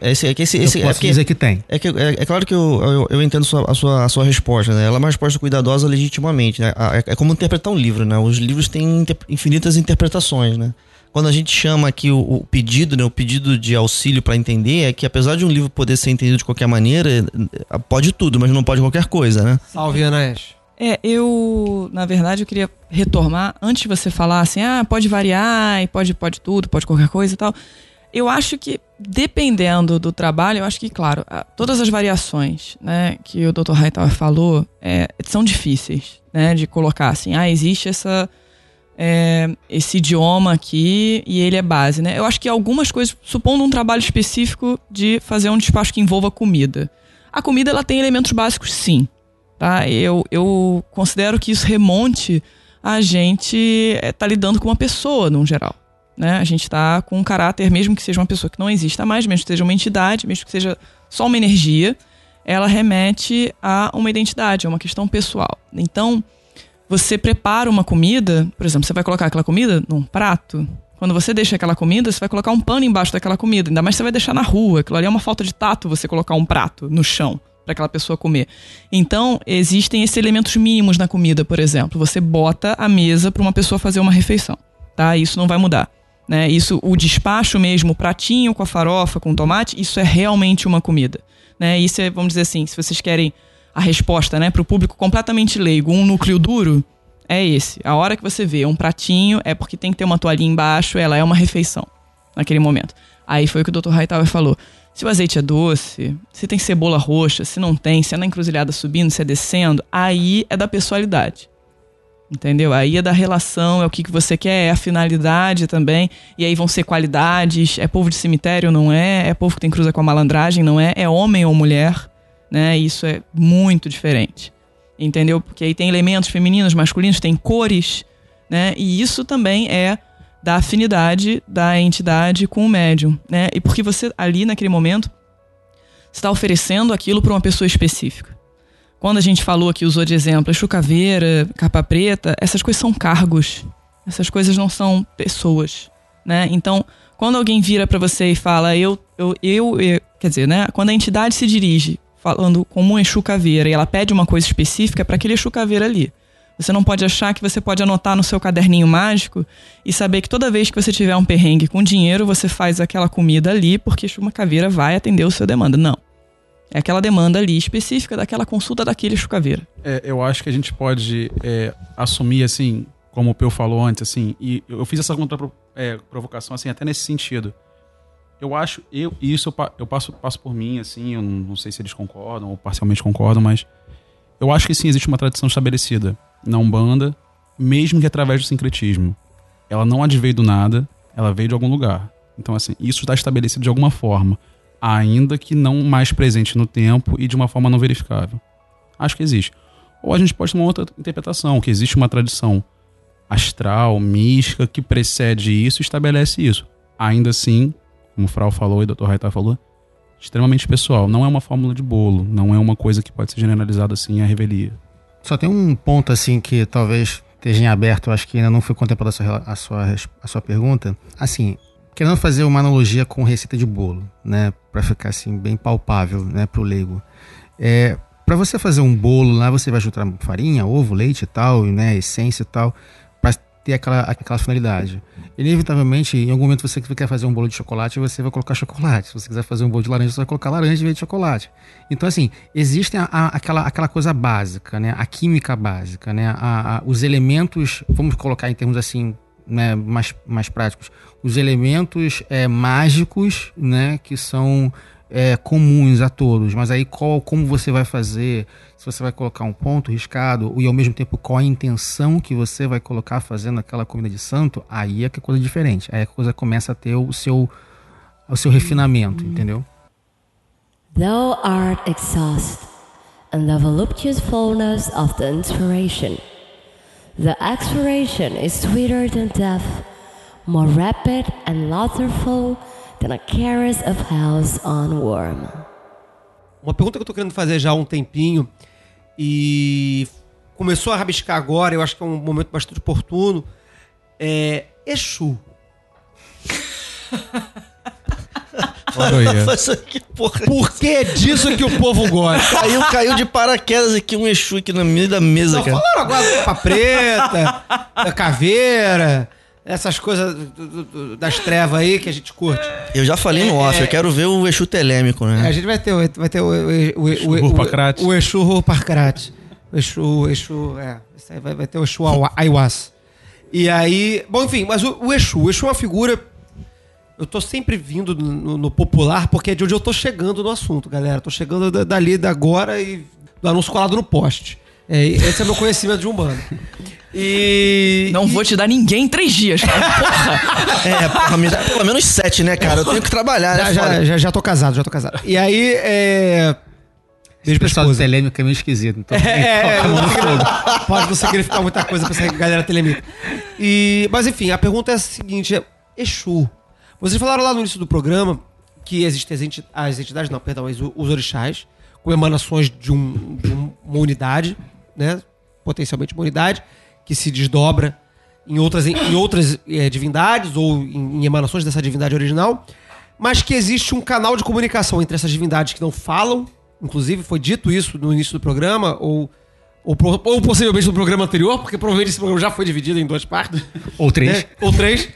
Esse, é que esse, Eu esse, é posso porque- dizer que tem. É, que, é, é claro que eu, eu, eu entendo sua- a, sua, a sua resposta, né? Ela é uma resposta cuidadosa legitimamente, né? É, é como interpretar um livro, né? Os livros têm inter- infinitas interpretações, né? Quando a gente chama aqui o, o pedido, né? O pedido de auxílio para entender é que apesar de um livro poder ser entendido de qualquer maneira, é, pode tudo, mas não pode qualquer coisa, né? Salve, Ana Ash. É, eu, na verdade, eu queria retomar, antes de você falar assim, ah, pode variar, e pode, pode tudo, pode qualquer coisa e tal. Eu acho que, dependendo do trabalho, eu acho que, claro, todas as variações né, que o Dr. Hightower falou é, são difíceis né, de colocar assim, ah, existe essa é, esse idioma aqui e ele é base, né? Eu acho que algumas coisas, supondo um trabalho específico de fazer um despacho que envolva comida. A comida ela tem elementos básicos, sim. Tá? Eu, eu considero que isso remonte a gente é, tá lidando com uma pessoa, no geral. Né? A gente está com um caráter, mesmo que seja uma pessoa que não exista mais, mesmo que seja uma entidade, mesmo que seja só uma energia, ela remete a uma identidade, a uma questão pessoal. Então, você prepara uma comida, por exemplo, você vai colocar aquela comida num prato. Quando você deixa aquela comida, você vai colocar um pano embaixo daquela comida. Ainda mais você vai deixar na rua. Aquilo ali é uma falta de tato você colocar um prato no chão para aquela pessoa comer. Então, existem esses elementos mínimos na comida, por exemplo. Você bota a mesa para uma pessoa fazer uma refeição, tá? Isso não vai mudar. Né? Isso, o despacho mesmo, o pratinho com a farofa, com tomate, isso é realmente uma comida. Né? Isso é, vamos dizer assim, se vocês querem a resposta, né, para o público completamente leigo, um núcleo duro, é esse. A hora que você vê um pratinho é porque tem que ter uma toalhinha embaixo, ela é uma refeição naquele momento. Aí foi o que o Dr. Hightower falou. Se o azeite é doce, se tem cebola roxa, se não tem, se é na encruzilhada subindo, se é descendo, aí é da pessoalidade. Entendeu? Aí é da relação, é o que, que você quer, é a finalidade também. E aí vão ser qualidades. É povo de cemitério, não é? É povo que tem cruza com a malandragem, não é? É homem ou mulher né? Isso é muito diferente. Entendeu? Porque aí tem elementos femininos, masculinos, tem cores, né? E isso também é da afinidade da entidade com o médium, né? E porque você ali naquele momento está oferecendo aquilo para uma pessoa específica. Quando a gente falou aqui, usou de exemplo, chucaveira, capa preta, essas coisas são cargos. Essas coisas não são pessoas, né? Então, quando alguém vira para você e fala, eu, eu, eu, eu, quer dizer, né? Quando a entidade se dirige falando como um Exu Caveira e ela pede uma coisa específica para aquele Exu Caveira ali. Você não pode achar que você pode anotar no seu caderninho mágico e saber que toda vez que você tiver um perrengue com dinheiro, você faz aquela comida ali porque Exu Caveira vai atender o seu demanda. Não. É aquela demanda ali específica daquela consulta daquele Exu Caveira. É, eu acho que a gente pode é, assumir, assim, como o Peu falou antes, assim, e eu fiz essa é, provocação, assim, até nesse sentido eu acho, eu, isso eu, eu, passo, passo por mim, assim, eu não, não, sei se eles concordam ou parcialmente concordam, mas eu acho que sim, existe uma tradição estabelecida na Umbanda, mesmo que através do sincretismo. Ela não adveio do nada, ela veio de algum lugar. Então, assim, isso está estabelecido de alguma forma, ainda que não mais presente no tempo e de uma forma não verificável. Acho que existe. Ou a gente pode ter uma outra interpretação, que existe uma tradição astral, mística, que precede isso e estabelece isso. Ainda assim, como o Frau falou e o Dr. Raitar falou, extremamente pessoal. Não é uma fórmula de bolo, não é uma coisa que pode ser generalizada assim à revelia. Só tem um ponto assim que talvez esteja em aberto, acho que ainda não foi contemplado a sua, a sua, a sua pergunta. Assim, querendo fazer uma analogia com receita de bolo, né, para ficar assim bem palpável, né, pro leigo. É, para você fazer um bolo lá, você vai juntar farinha, ovo, leite e tal, né, essência e tal ter aquela, aquela finalidade. Inevitavelmente, em algum momento você quer fazer um bolo de chocolate, você vai colocar chocolate. Se você quiser fazer um bolo de laranja, você vai colocar laranja em vez de chocolate. Então, assim, existe a, a, aquela, aquela coisa básica, né? A química básica, né? A, os elementos, vamos colocar em termos assim, né, mais, mais práticos, os elementos é, mágicos, né, que são é, comuns a todos, mas aí qual, como você vai fazer, se você vai colocar um ponto riscado e ao mesmo tempo qual a intenção que você vai colocar fazendo aquela comida de santo, aí é que é coisa diferente. Aí a coisa começa a ter o seu, o seu refinamento, entendeu? Thou art exhaust and the voluptuous fullness of the inspiration. The expiration is sweeter than death, more rapid and laughterful than a caress of house on worm. Uma pergunta que eu tô querendo fazer já há um tempinho e começou a rabiscar agora, eu acho que é um momento bastante oportuno. É. Exu. Por que disso que o povo gosta? Caiu, caiu de paraquedas aqui um Exu aqui no meio da mesa, Não, cara. falaram agora da capa preta, da caveira, essas coisas das trevas aí que a gente curte. Eu já falei no off, É, eu quero ver o Exu telêmico, É, né? a gente vai ter, o- vai ter o, o, o, o, Rupacrate. o, o Exu Rupacrate. O Exu, o Exu, é. Isso aí vai, vai ter o Exu Aiwas. E aí, bom, enfim, mas o, o Exu, o Exu é uma figura. Eu tô sempre vindo no, no popular porque é de onde eu tô chegando no assunto, galera. Tô chegando da- dali, da agora e do anúncio colado no poste. É, esse é meu conhecimento de Umbanda. E. Não vou te dar ninguém em três dias, cara. Porra! É, porra, me dá pelo menos sete, né, cara? Eu tenho que trabalhar, né? Já, já, já, já tô casado, já tô casado. E aí, é. Beijo O pra pessoal do esposa. telêmico é meio esquisito. Então, É, toca a não pode não significar muita coisa pra essa galera telemita. E, mas enfim, a pergunta é a seguinte: é, Exu. Vocês falaram lá no início do programa que existem as, enti- as entidades, não, perdão, os, os orixás, com emanações de, um- de um- uma unidade, né? Potencialmente uma unidade, que se desdobra em outras, em outras eh, divindades ou em, em emanações dessa divindade original, mas que existe um canal de comunicação entre essas divindades que não falam, inclusive foi dito isso no início do programa, ou, ou, ou possivelmente no programa anterior, porque provavelmente esse programa já foi dividido em duas partes. Ou três. né? Ou três.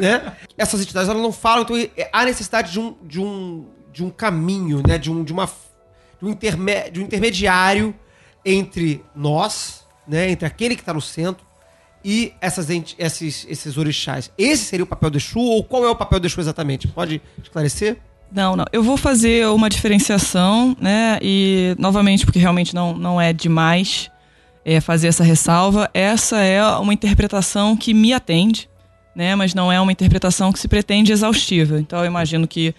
né? Essas entidades elas não falam, então é- há necessidade de um, de um, de um caminho, né? de, um, de, uma, de, um interme, de um intermediário entre nós, né? entre aquele que está no centro, e essas, esses, esses orixás. Esse seria o papel do Exu, ou qual é o papel do Exu exatamente? Pode esclarecer? Não, não. Eu vou fazer uma diferenciação, né? E, novamente, porque realmente não, não é demais é, fazer essa ressalva. Essa é uma interpretação que me atende, né? Mas não é uma interpretação que se pretende exaustiva. Então, eu imagino que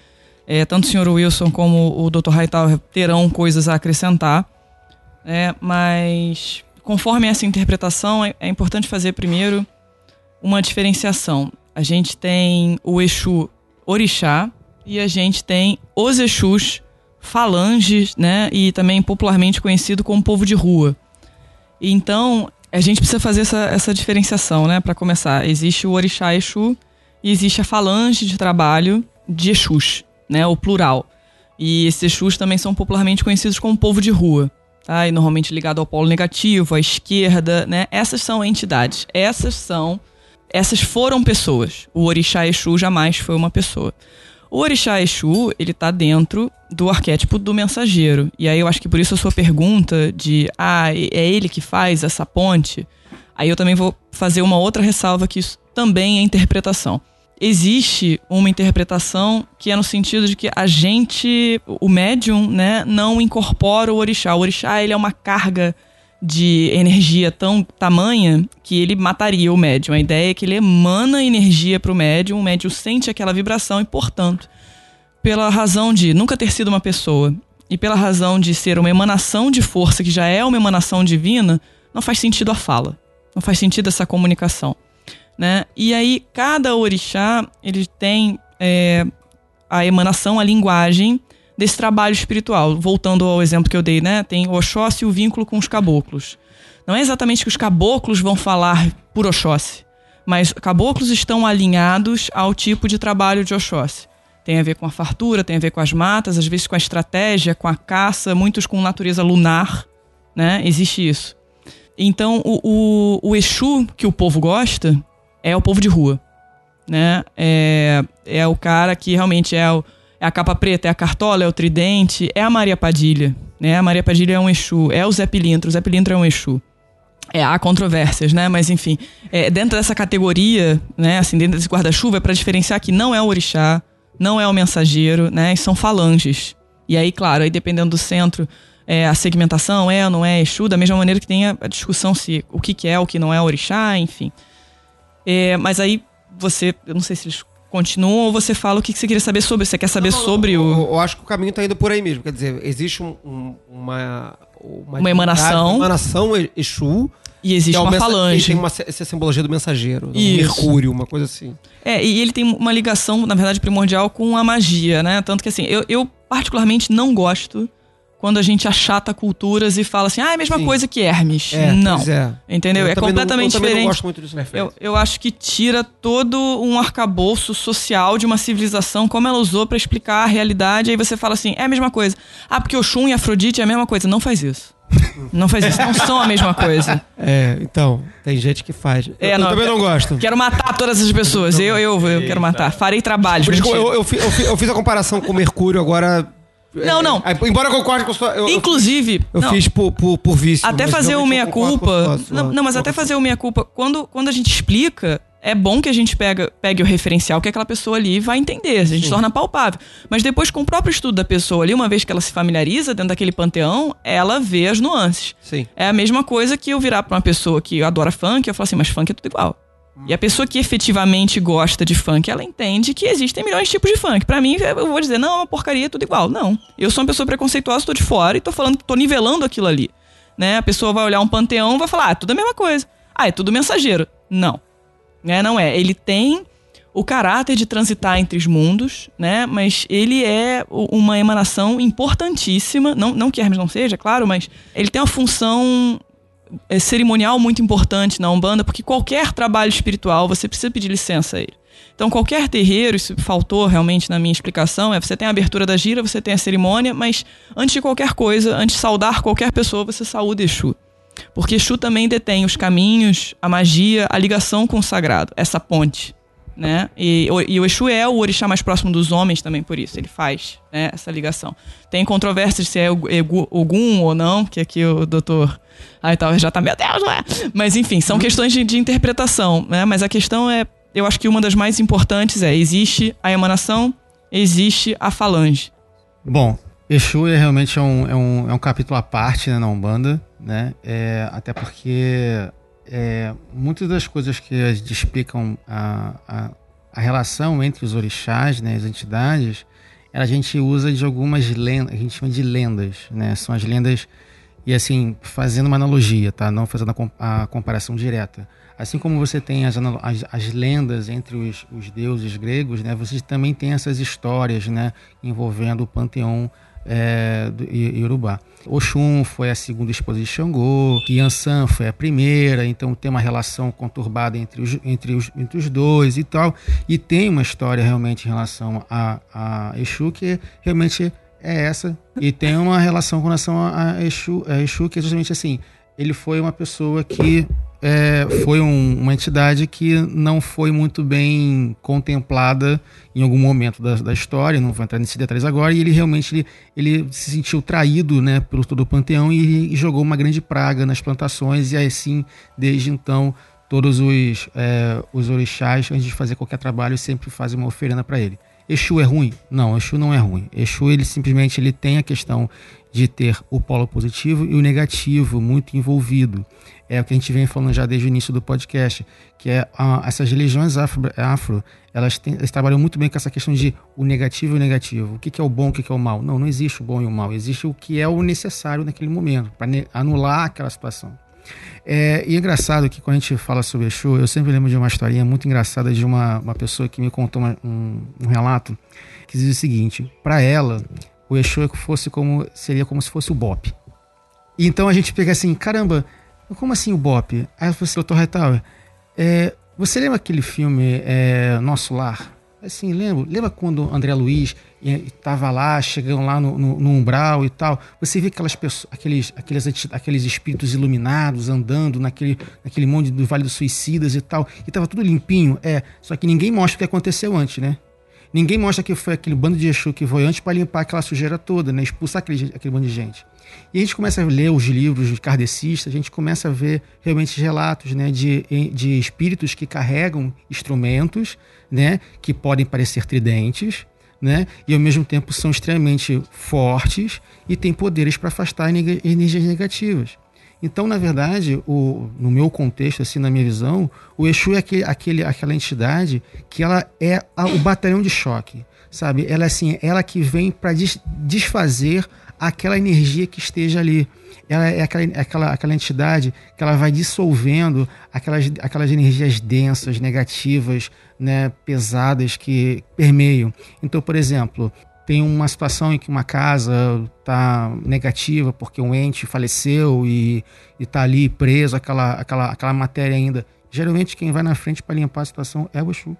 é, tanto o senhor Wilson como o Dr. Hightower terão coisas a acrescentar, né? Mas, conforme essa interpretação, é, é importante fazer primeiro uma diferenciação. A gente tem o Exu Orixá, e a gente tem os Exus falanges, né? E também popularmente conhecido como povo de rua. Então, a gente precisa fazer essa, essa diferenciação, né? Para começar, existe o Orixá Exu e existe a falange de trabalho de Exus, né? O plural. E esses Exus também são popularmente conhecidos como povo de rua, E normalmente ligado ao polo negativo, à esquerda, né? Essas são entidades. Essas são essas foram pessoas. O Orixá Exu jamais foi uma pessoa. O Orixá Exu, ele tá dentro do arquétipo do mensageiro. E aí eu acho que por isso a sua pergunta de, ah, é ele que faz essa ponte? Aí eu também vou fazer uma outra ressalva que isso também é interpretação. Existe uma interpretação que é no sentido de que a gente, o médium, né, não incorpora o orixá. O orixá, ele é uma carga de energia tão tamanha que ele mataria o médium. A ideia é que ele emana energia para o médium, o médium sente aquela vibração e, portanto, pela razão de nunca ter sido uma pessoa e pela razão de ser uma emanação de força que já é uma emanação divina, não faz sentido a fala, não faz sentido essa comunicação, né? E aí cada orixá ele tem é, a emanação, a linguagem desse trabalho espiritual. Voltando ao exemplo que eu dei, né? Tem Oxóssi e o vínculo com os caboclos. Não é exatamente que os caboclos vão falar por Oxóssi, mas caboclos estão alinhados ao tipo de trabalho de Oxóssi. Tem a ver com a fartura, tem a ver com as matas, às vezes com a estratégia, com a caça, muitos com natureza lunar, né? Existe isso. Então, o, o, o Exu que o povo gosta é o povo de rua, né? É, é o cara que realmente é, o, é a capa preta, é a cartola, é o tridente, é a Maria Padilha, né? A Maria Padilha é um Exu, é o Zé Pilintra, o Zé Pilintra é um Exu. É, há controvérsias, né? Mas enfim, é, dentro dessa categoria, né? Assim, dentro desse guarda-chuva, é para diferenciar que não é o orixá, não é o mensageiro, né? E são falanges. E aí, claro, aí dependendo do centro, é, a segmentação é ou não é Exu, da mesma maneira que tem a, a discussão se o que, que é, o que não é orixá, enfim. É, mas aí você, eu não sei se eles continuam ou você fala o que, que você queria saber sobre. Você quer saber sobre eu, o. Eu acho que o caminho tá indo por aí mesmo. Quer dizer, existe um- um- uma, Uma emanação. Uma emanação Exu. E existe é uma falange. Tem uma, essa simbologia do mensageiro. do Isso. Mercúrio, uma coisa assim. É, e ele tem uma ligação, na verdade, primordial com a magia, né? Tanto que assim, eu, eu particularmente não gosto quando a gente achata culturas e fala assim, ah, é a mesma Sim. coisa que Hermes. É, não. pois é. Entendeu? Eu é também não- completamente eu também não diferente. gosto muito disso. Eu, eu acho que tira todo um arcabouço social de uma civilização, como ela usou pra explicar a realidade, aí você fala assim, é a mesma coisa. Ah, porque Oxum e Afrodite é a mesma coisa. Não faz isso. Não faz isso. Não são a mesma coisa. É, então, tem gente que faz. Eu, É, eu também não gosto. Quero matar todas as pessoas. Eu, eu, eu quero matar. Farei trabalho. Por isso que eu, eu, eu fi- eu fiz a comparação com o Mercúrio agora. Não, não. É, embora eu concorde com a sua. Eu, Inclusive. Eu, fiz por, por, por vício. Até fazer o meia-culpa. Não, não, mas até fazer o meia-culpa. Quando, quando a gente explica, é bom que a gente pega, pegue o referencial que aquela pessoa ali vai entender, a gente Sim. torna palpável. Mas depois, com o próprio estudo da pessoa ali, uma vez que ela se familiariza dentro daquele panteão, ela vê as nuances. Sim. É a mesma coisa que eu virar pra uma pessoa que adora funk, eu falo assim, mas funk é tudo igual. E a pessoa que efetivamente gosta de funk, ela entende que existem milhões de tipos de funk. Pra mim, eu vou dizer, não, é uma porcaria, é tudo igual. Não. Eu sou uma pessoa preconceituosa, tô de fora e tô falando, tô nivelando aquilo ali. Né? A pessoa vai olhar um panteão e vai falar, ah, é tudo a mesma coisa. Ah, é tudo mensageiro. Não. Né? Não é. Ele tem o caráter de transitar entre os mundos, né? Mas ele é uma emanação importantíssima. Não, não que Hermes não seja, claro, mas ele tem uma função é, cerimonial muito importante na Umbanda, porque qualquer trabalho espiritual você precisa pedir licença a ele. Então, qualquer terreiro, isso faltou realmente na minha explicação, é você tem a abertura da gira, você tem a cerimônia, mas antes de qualquer coisa, antes de saudar qualquer pessoa, você saúda Exu. Porque Exu também detém os caminhos, a magia, a ligação com o sagrado, essa ponte. Né? E, o- e o Exu é o orixá mais próximo dos homens também, por isso. Ele faz né, essa ligação. Tem controvérsias se é Ogum ou não, que aqui o doutor. Ai, talvez já tá, meu Deus, é? Mas enfim, são questões de, de interpretação. Né? Mas a questão é, eu acho que uma das mais importantes é: existe a emanação, existe a falange. Bom, Exu é realmente é um, é um, é um capítulo à parte né, na Umbanda, né? É, até porque é, muitas das coisas que explicam a, a, a relação entre os orixás, né, as entidades, a gente usa de algumas lendas, a gente chama de lendas, né? São as lendas, e assim, fazendo uma analogia, tá? Não fazendo a, com- a comparação direta. Assim como você tem as, as, as lendas entre os, os deuses gregos, né? Você também tem essas histórias, né? Envolvendo o panteão é, do Yorubá. Oxum foi a segunda esposa de Xangô, Yansan foi a primeira, então tem uma relação conturbada entre os, entre os, entre os dois e tal. E tem uma história realmente em relação a, a Exu que realmente é essa. E tem uma relação com relação a Exu, a Exu que é justamente assim, ele foi uma pessoa que é, foi um- uma entidade que não foi muito bem contemplada em algum momento da, da história, não vou entrar nesses detalhes agora, e ele realmente ele, ele se sentiu traído né, pelo todo o panteão e, e jogou uma grande praga nas plantações, e assim, desde então, todos os, é, os orixás, antes de fazer qualquer trabalho, sempre fazem uma oferenda para ele. Exu é ruim? Não, Exu não é ruim. Exu ele simplesmente ele tem a questão de ter o polo positivo e o negativo muito envolvido. É o que a gente vem falando já desde o início do podcast, que é ah, essas religiões afro, afro elas, têm- elas trabalham muito bem com essa questão de o negativo e o negativo. O que, que é o bom, o que, que é o mal? Não, não existe o bom e o mal. Existe o que é o necessário naquele momento, para anular aquela situação. É, e é engraçado que quando a gente fala sobre Exu, eu sempre lembro de uma historinha muito engraçada de uma, uma pessoa que me contou uma- um, um relato que diz o seguinte: para ela, o Exu é fosse como seria como se fosse o Bop. Então a gente pega assim, caramba, como assim o Bop? Aí eu falei assim, doutor Hightower, é, você lembra aquele filme é, Nosso Lar? Assim, lembro. Lembra quando o André Luiz estava lá, chegando lá no, no- no umbral e tal? Você vê aquelas pessoas, aqueles, aqueles, aqueles espíritos iluminados andando naquele, naquele monte do Vale dos Suicidas e tal, e tava tudo limpinho. É, só que ninguém mostra o que aconteceu antes, né? Ninguém mostra que foi aquele bando de Exu que foi antes para limpar aquela sujeira toda, né? Expulsar aquele, aquele bando de gente. E a gente começa a ler os livros kardecistas, a gente começa a ver realmente relatos né, de, de espíritos que carregam instrumentos, né, que podem parecer tridentes, né, e ao mesmo tempo são extremamente fortes e têm poderes para afastar neg- energias negativas. Então, na verdade, o, no meu contexto, assim, na minha visão, o Exu é aquele, aquele, aquela entidade que ela é a- o batalhão de choque, sabe? Ela assim, ela que vem para desfazer aquela energia que esteja ali. Ela é aquela, aquela, aquela entidade que ela vai dissolvendo aquelas, aquelas energias densas, negativas, né, pesadas que permeiam. Então, por exemplo, tem uma situação em que uma casa está negativa porque um ente faleceu e está ali preso aquela, aquela, aquela matéria ainda. Geralmente quem vai na frente para limpar a situação é o Exu.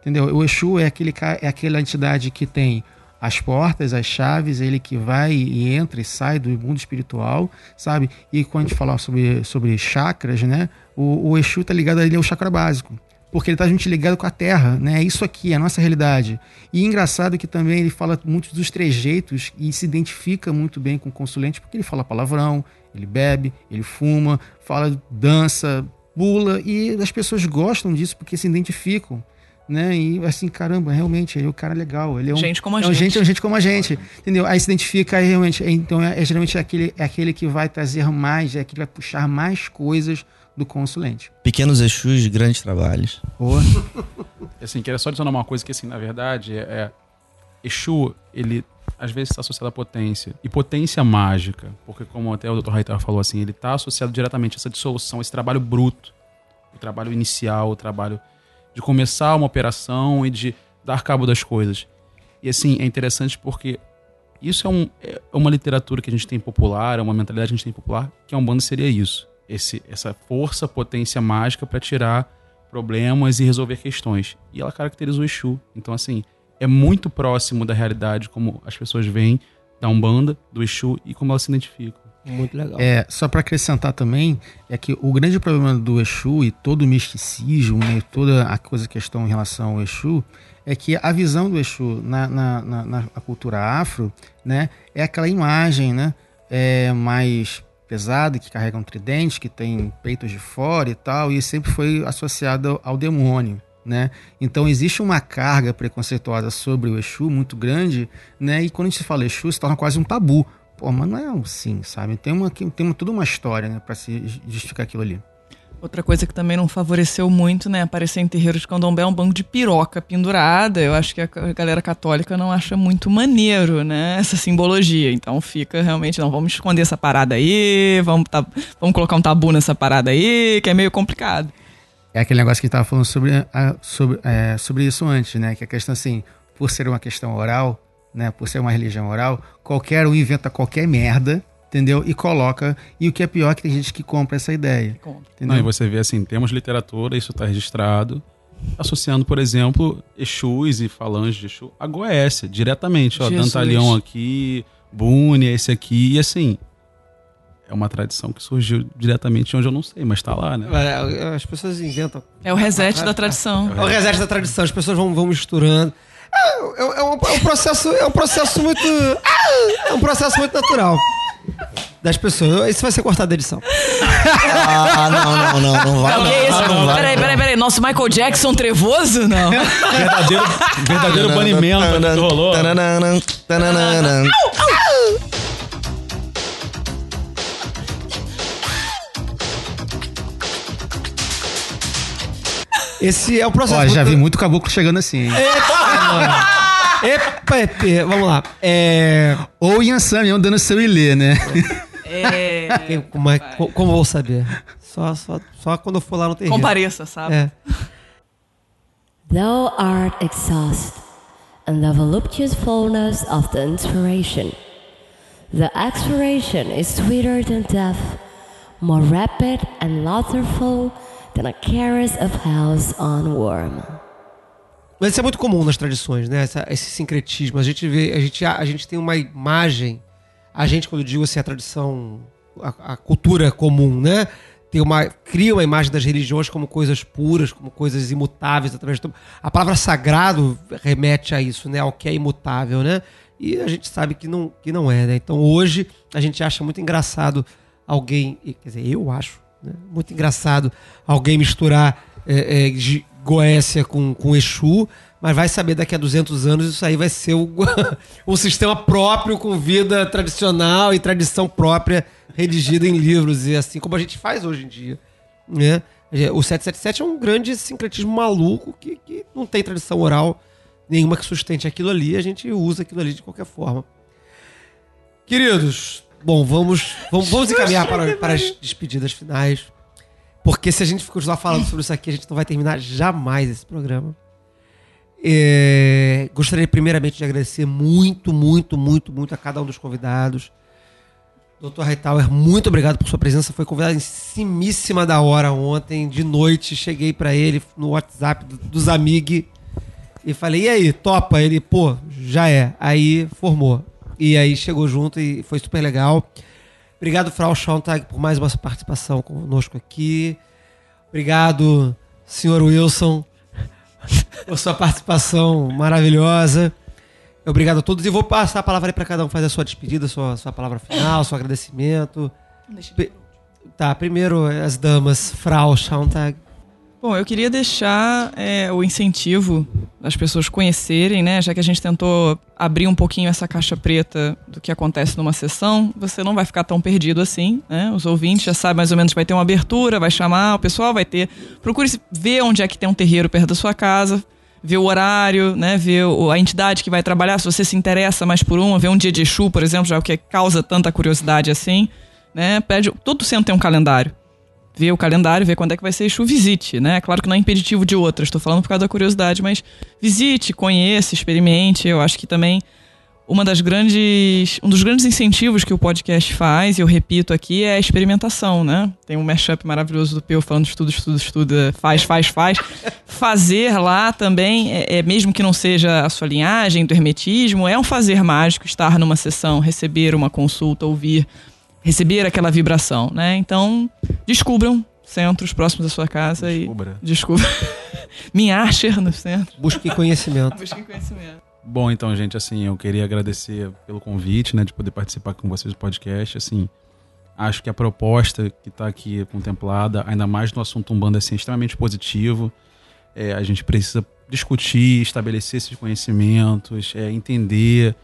Entendeu? O Exu é, aquele, é aquela entidade que tem as portas, as chaves, ele que vai e entra e sai do mundo espiritual, sabe? E quando a gente fala sobre, sobre chakras, né? O, o Exu tá ligado a ele ao chakra básico. Porque ele tá gente ligado com a terra, né? É isso aqui, é a nossa realidade. E engraçado que também ele fala muito dos trejeitos e se identifica muito bem com o consulente, porque ele fala palavrão, ele bebe, ele fuma, fala, dança, bula, e as pessoas gostam disso porque se identificam. Né? E assim, caramba, realmente, ele é um cara legal. Ele é um, Gente como a é um gente. é um gente como a gente. Entendeu? Aí se identifica aí realmente. é, Então é, é geralmente aquele, é aquele que vai trazer mais, é aquele que vai puxar mais coisas do consulente. Pequenos Exus, grandes trabalhos. Boa. Assim, queria só adicionar uma coisa que, assim, na verdade, é, é Exu, ele às vezes está associado à potência. E potência mágica, porque como até o Dr. Raitar falou assim, ele está associado diretamente a essa dissolução, esse trabalho bruto, o trabalho inicial, o trabalho de começar uma operação e de dar cabo das coisas. E assim, é interessante porque isso é, um, é uma literatura que a gente tem popular, é uma mentalidade que a gente tem popular, que a Umbanda seria isso. Esse, essa força, potência mágica para tirar problemas e resolver questões. E ela caracteriza o Exu. Então, assim, é muito próximo da realidade como as pessoas veem da Umbanda, do Exu e como elas se identificam. Muito legal. É, só para acrescentar também, é que o grande problema do Exu e todo o misticismo, né, toda a coisa questão em relação ao Exu, é que a visão do Exu na, na, na, na cultura afro, né, é aquela imagem, né, é mais pesada, que carrega um tridente, que tem peitos de fora e tal, e sempre foi associado ao demônio. Né? Então existe uma carga preconceituosa sobre o Exu muito grande, né? E quando a gente fala Exu, se torna quase um tabu. Pô, mas não é um sim, sabe? Tem uma, tem uma, toda uma história, né, para se justificar aquilo ali. Outra coisa que também não favoreceu muito, né? Aparecer em terreiro de candomblé é um banco de piroca pendurada. Eu acho que a galera católica não acha muito maneiro, né? Essa simbologia. Então fica realmente, não, vamos esconder essa parada aí, vamos, tá, vamos colocar um tabu nessa parada aí, que é meio complicado. É aquele negócio que a gente tava falando sobre, a, sobre, é, sobre isso antes, né? Que a questão assim, por ser uma questão oral, né? Por ser uma religião oral, qualquer um inventa qualquer merda, entendeu? E coloca. E o que é pior é que tem gente que compra essa ideia. Não, e você vê assim, temos literatura, isso está registrado, associando, por exemplo, Exus e falanges de Exu a Goécia, diretamente. Ó, Jesus. Dantalião aqui, Búnia, esse aqui, e assim. É uma tradição que surgiu diretamente de onde eu não sei, mas tá lá, né? É, As pessoas inventam. É o reset da tradição. É o reset da tradição, as pessoas vão, vão misturando. É, é- é um, é um processo, é um processo muito. É um processo muito natural. Das pessoas. Isso vai ser cortado da edição. Ah, não, não, não, não vai. Não, que isso? Peraí, peraí, peraí. Nosso Michael Jackson trevoso? Não. Verdadeiro, verdadeiro banimento que rolou. Tananana, tananana. Esse é o processo. Ó, já vi muito caboclo chegando assim. hein? Epa, epa, vamos lá. É... Ou Yansan mesmo dando seu ilê, né? É. Como, é- co- como vou saber? Só, só, só quando eu for lá no terreno. Compareça, sabe? É. Thou art exhaust, and the voluptuous fullness of the inspiration. The expiration is sweeter than death, more rapid and laughterful a caress of hell's on-worm. Mas isso é muito comum nas tradições, né? Essa- esse sincretismo. A gente vê, a gente, a gente tem uma imagem. A gente, quando eu digo assim, a tradição, a, a cultura comum, né? Tem uma, cria uma imagem das religiões como coisas puras, como coisas imutáveis através do. A palavra sagrado remete a isso, né? Ao que é imutável, né? E a gente sabe que não, que não é, né? Então hoje a gente acha muito engraçado alguém, quer dizer, eu acho, né? muito engraçado alguém misturar é, é, Goécia com, com Exu, mas vai saber daqui a 200 anos isso aí vai ser o, um sistema próprio com vida tradicional e tradição própria redigida em livros, e assim como a gente faz hoje em dia. Né? O 777 é um grande sincretismo maluco que, que não tem tradição oral nenhuma que sustente aquilo ali, a gente usa aquilo ali de qualquer forma. Queridos, bom, vamos, vamos, vamos encaminhar para, para as despedidas finais. Porque se a gente continuar falando sobre isso aqui, a gente não vai terminar jamais esse programa. É, gostaria primeiramente de agradecer muito, muito, muito, muito a cada um dos convidados. Dr. Hightower, muito obrigado por sua presença. Foi convidado em cimíssima da hora ontem, de noite. Cheguei para ele no WhatsApp do- dos amigos e falei: e aí, topa? Ele, pô, já é. Aí formou. E aí chegou junto e foi super legal. Obrigado, Frau Schontag, por mais uma participação conosco aqui. Obrigado, senhor Wilson, por sua participação maravilhosa. Obrigado a todos. E vou passar a palavra para cada um fazer a sua despedida, sua, sua palavra final, seu agradecimento. Deixa Pe- Tá, primeiro as damas, Frau Schauntag. Bom, eu queria deixar é, o incentivo das pessoas conhecerem, né? Já que a gente tentou abrir um pouquinho essa caixa preta do que acontece numa sessão, você não vai ficar tão perdido assim, né? Os ouvintes já sabem mais ou menos vai ter uma abertura, vai chamar, o pessoal vai ter. Procure ver onde é que tem um terreiro perto da sua casa, ver o horário, né? Ver a entidade que vai trabalhar, se você se interessa mais por uma, ver um dia de Exu, por exemplo, já o que causa tanta curiosidade assim, né? Pede, todo centro tem um calendário ver o calendário, ver quando é que vai ser Exu, visite, né? Claro que não é impeditivo de outras, estou falando por causa da curiosidade, mas visite, conheça, experimente. Eu acho que também uma das grandes, um dos grandes incentivos que o podcast faz, e eu repito aqui, é a experimentação, né? Tem um mashup maravilhoso do Peu falando estuda, estuda, estuda, faz, faz, faz. Fazer lá também, é, é, mesmo que não seja a sua linhagem do hermetismo, é um fazer mágico estar numa sessão, receber uma consulta, ouvir, receber aquela vibração, né? Então, descubram centros próximos da sua casa Descubra. e descubra. Minha Asher no centro. Busque conhecimento. Busque conhecimento. Bom, então, gente, assim, eu queria agradecer pelo convite, né, de poder participar com vocês do podcast. Assim, acho que a proposta que está aqui contemplada, ainda mais no assunto Umbanda, assim, é extremamente positivo. É, a gente precisa discutir, estabelecer esses conhecimentos, é, entender.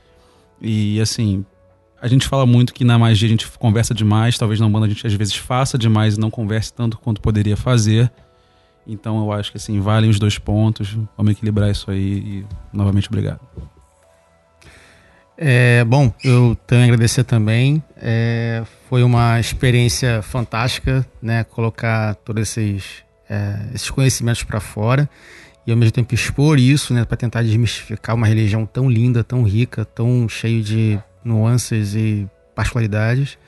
E, assim, a gente fala muito que na magia a gente conversa demais, talvez na Umbanda a gente às vezes faça demais e não converse tanto quanto poderia fazer. Então eu acho que assim, valem os dois pontos. Vamos equilibrar isso aí e novamente obrigado. É, bom, eu tenho a agradecer também. É, foi uma experiência fantástica, né? Colocar todos esses, é, esses conhecimentos para fora e ao mesmo tempo expor isso, né? Para tentar desmistificar uma religião tão linda, tão rica, tão cheio de nuances e particularidades,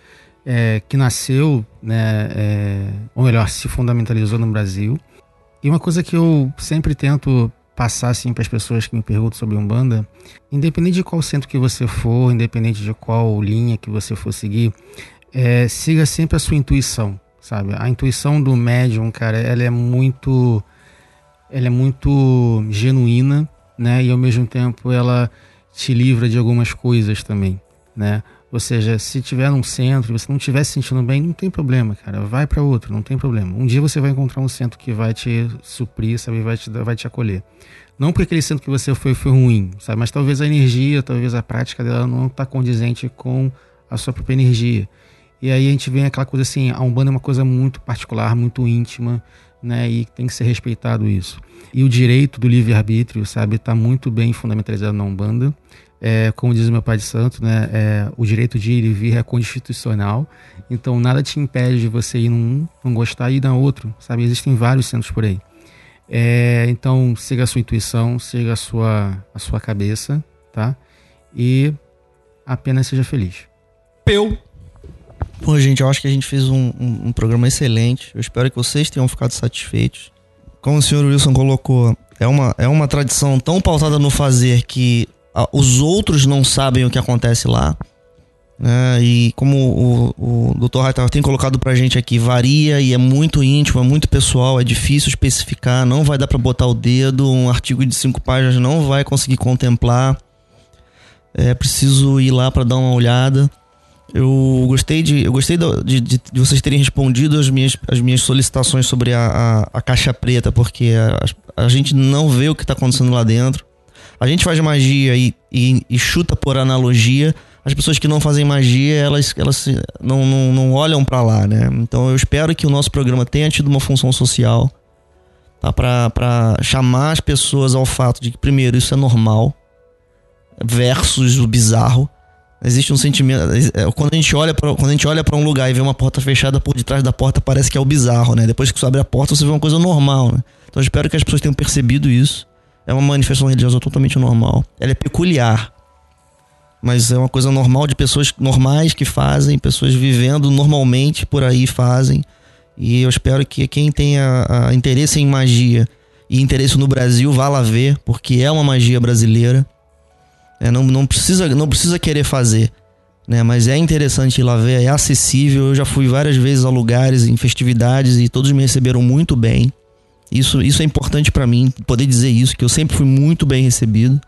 é, que nasceu, né? é, ou melhor, se fundamentalizou no Brasil. E uma coisa que eu sempre tento passar assim para as pessoas que me perguntam sobre Umbanda, independente de qual centro que você for, independente de qual linha que você for seguir, é, siga sempre a sua intuição, sabe? A intuição do médium, cara, ela é muito ela é muito genuína, né? E ao mesmo tempo ela te livra de algumas coisas também, né? Ou seja, se tiver num centro e você não estiver se sentindo bem, não tem problema, cara. Vai para outro, não tem problema. Um dia você vai encontrar um centro que vai te suprir, sabe? Vai te, vai te acolher. Não porque aquele centro que você foi foi ruim, sabe? Mas talvez a energia, talvez a prática dela não está condizente com a sua própria energia. E aí a gente vem aquela coisa assim, a Umbanda é uma coisa muito particular, muito íntima, né? E tem que ser respeitado isso. E o direito do livre-arbítrio, sabe, está muito bem fundamentalizado na Umbanda. É, como diz o meu pai de santo, né, é, o direito de ir e vir é constitucional, então nada te impede de você ir num, não gostar e ir na outro, sabe? Existem vários centros por aí. É, então siga a sua intuição, siga a sua, a sua cabeça, tá? E apenas seja feliz. Peu. Pô, gente, eu acho que a gente fez um, um- um programa excelente. Eu espero que vocês tenham ficado satisfeitos. Como o senhor Wilson colocou, é uma, é uma tradição tão pautada no fazer que os outros não sabem o que acontece lá. né? E como o, o Dr. Hightower tem colocado pra gente aqui, varia e é muito íntimo, é muito pessoal, é difícil especificar, não vai dar pra botar o dedo, um artigo de cinco páginas não vai conseguir contemplar. É preciso ir lá pra dar uma olhada. Eu gostei de, eu gostei de, de- de vocês terem respondido as minhas, as minhas solicitações sobre a, a, a caixa preta, porque a, a gente não vê o que está acontecendo lá dentro. A gente faz magia e, e, e chuta por analogia. As pessoas que não fazem magia, elas, elas não, não, não olham para lá, né? Então eu espero que o nosso programa tenha tido uma função social, tá? Para chamar as pessoas ao fato de que, primeiro, isso é normal, versus o bizarro. Existe um sentimento. é, Quando a gente olha para quando a gente olha para um lugar e vê uma porta fechada por detrás da porta, parece que é o bizarro, né? Depois que você abre a porta, você vê uma coisa normal, né? Então eu espero que as pessoas tenham percebido isso. É uma manifestação religiosa totalmente normal. Ela é peculiar. Mas é uma coisa normal de pessoas normais que fazem, pessoas vivendo normalmente por aí fazem. E eu espero que quem tenha ah, interesse em magia e interesse no Brasil vá lá ver, porque é uma magia brasileira. É, não, não, precisa, não precisa querer fazer. Né? Mas é interessante ir lá ver, é acessível. Eu já fui várias vezes a lugares, em festividades, e todos me receberam muito bem. Isso, isso é importante pra mim, poder dizer isso, que eu sempre fui muito bem recebido.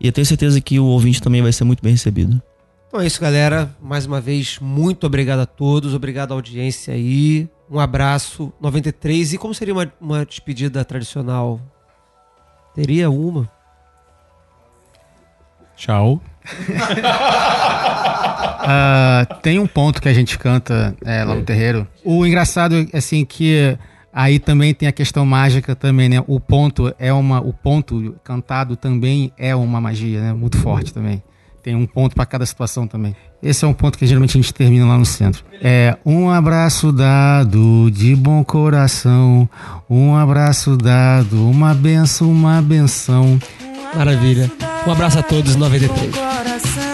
E eu tenho certeza que o ouvinte também vai ser muito bem recebido. Então é isso, galera. Mais uma vez, muito obrigado a todos. Obrigado à audiência aí. Um abraço. 93. E como seria uma, uma despedida tradicional? Teria uma? Tchau. Ah, tem um ponto que a gente canta é, lá no terreiro. O engraçado é assim que aí também tem a questão mágica também, né? O ponto é uma, o ponto cantado também é uma magia, né? Muito forte também. Tem um ponto para cada situação também. Esse é um ponto que geralmente a gente termina lá no centro. É um abraço dado de bom coração, um abraço dado, uma benção, uma benção. Maravilha. Um abraço a todos, 93. Coração.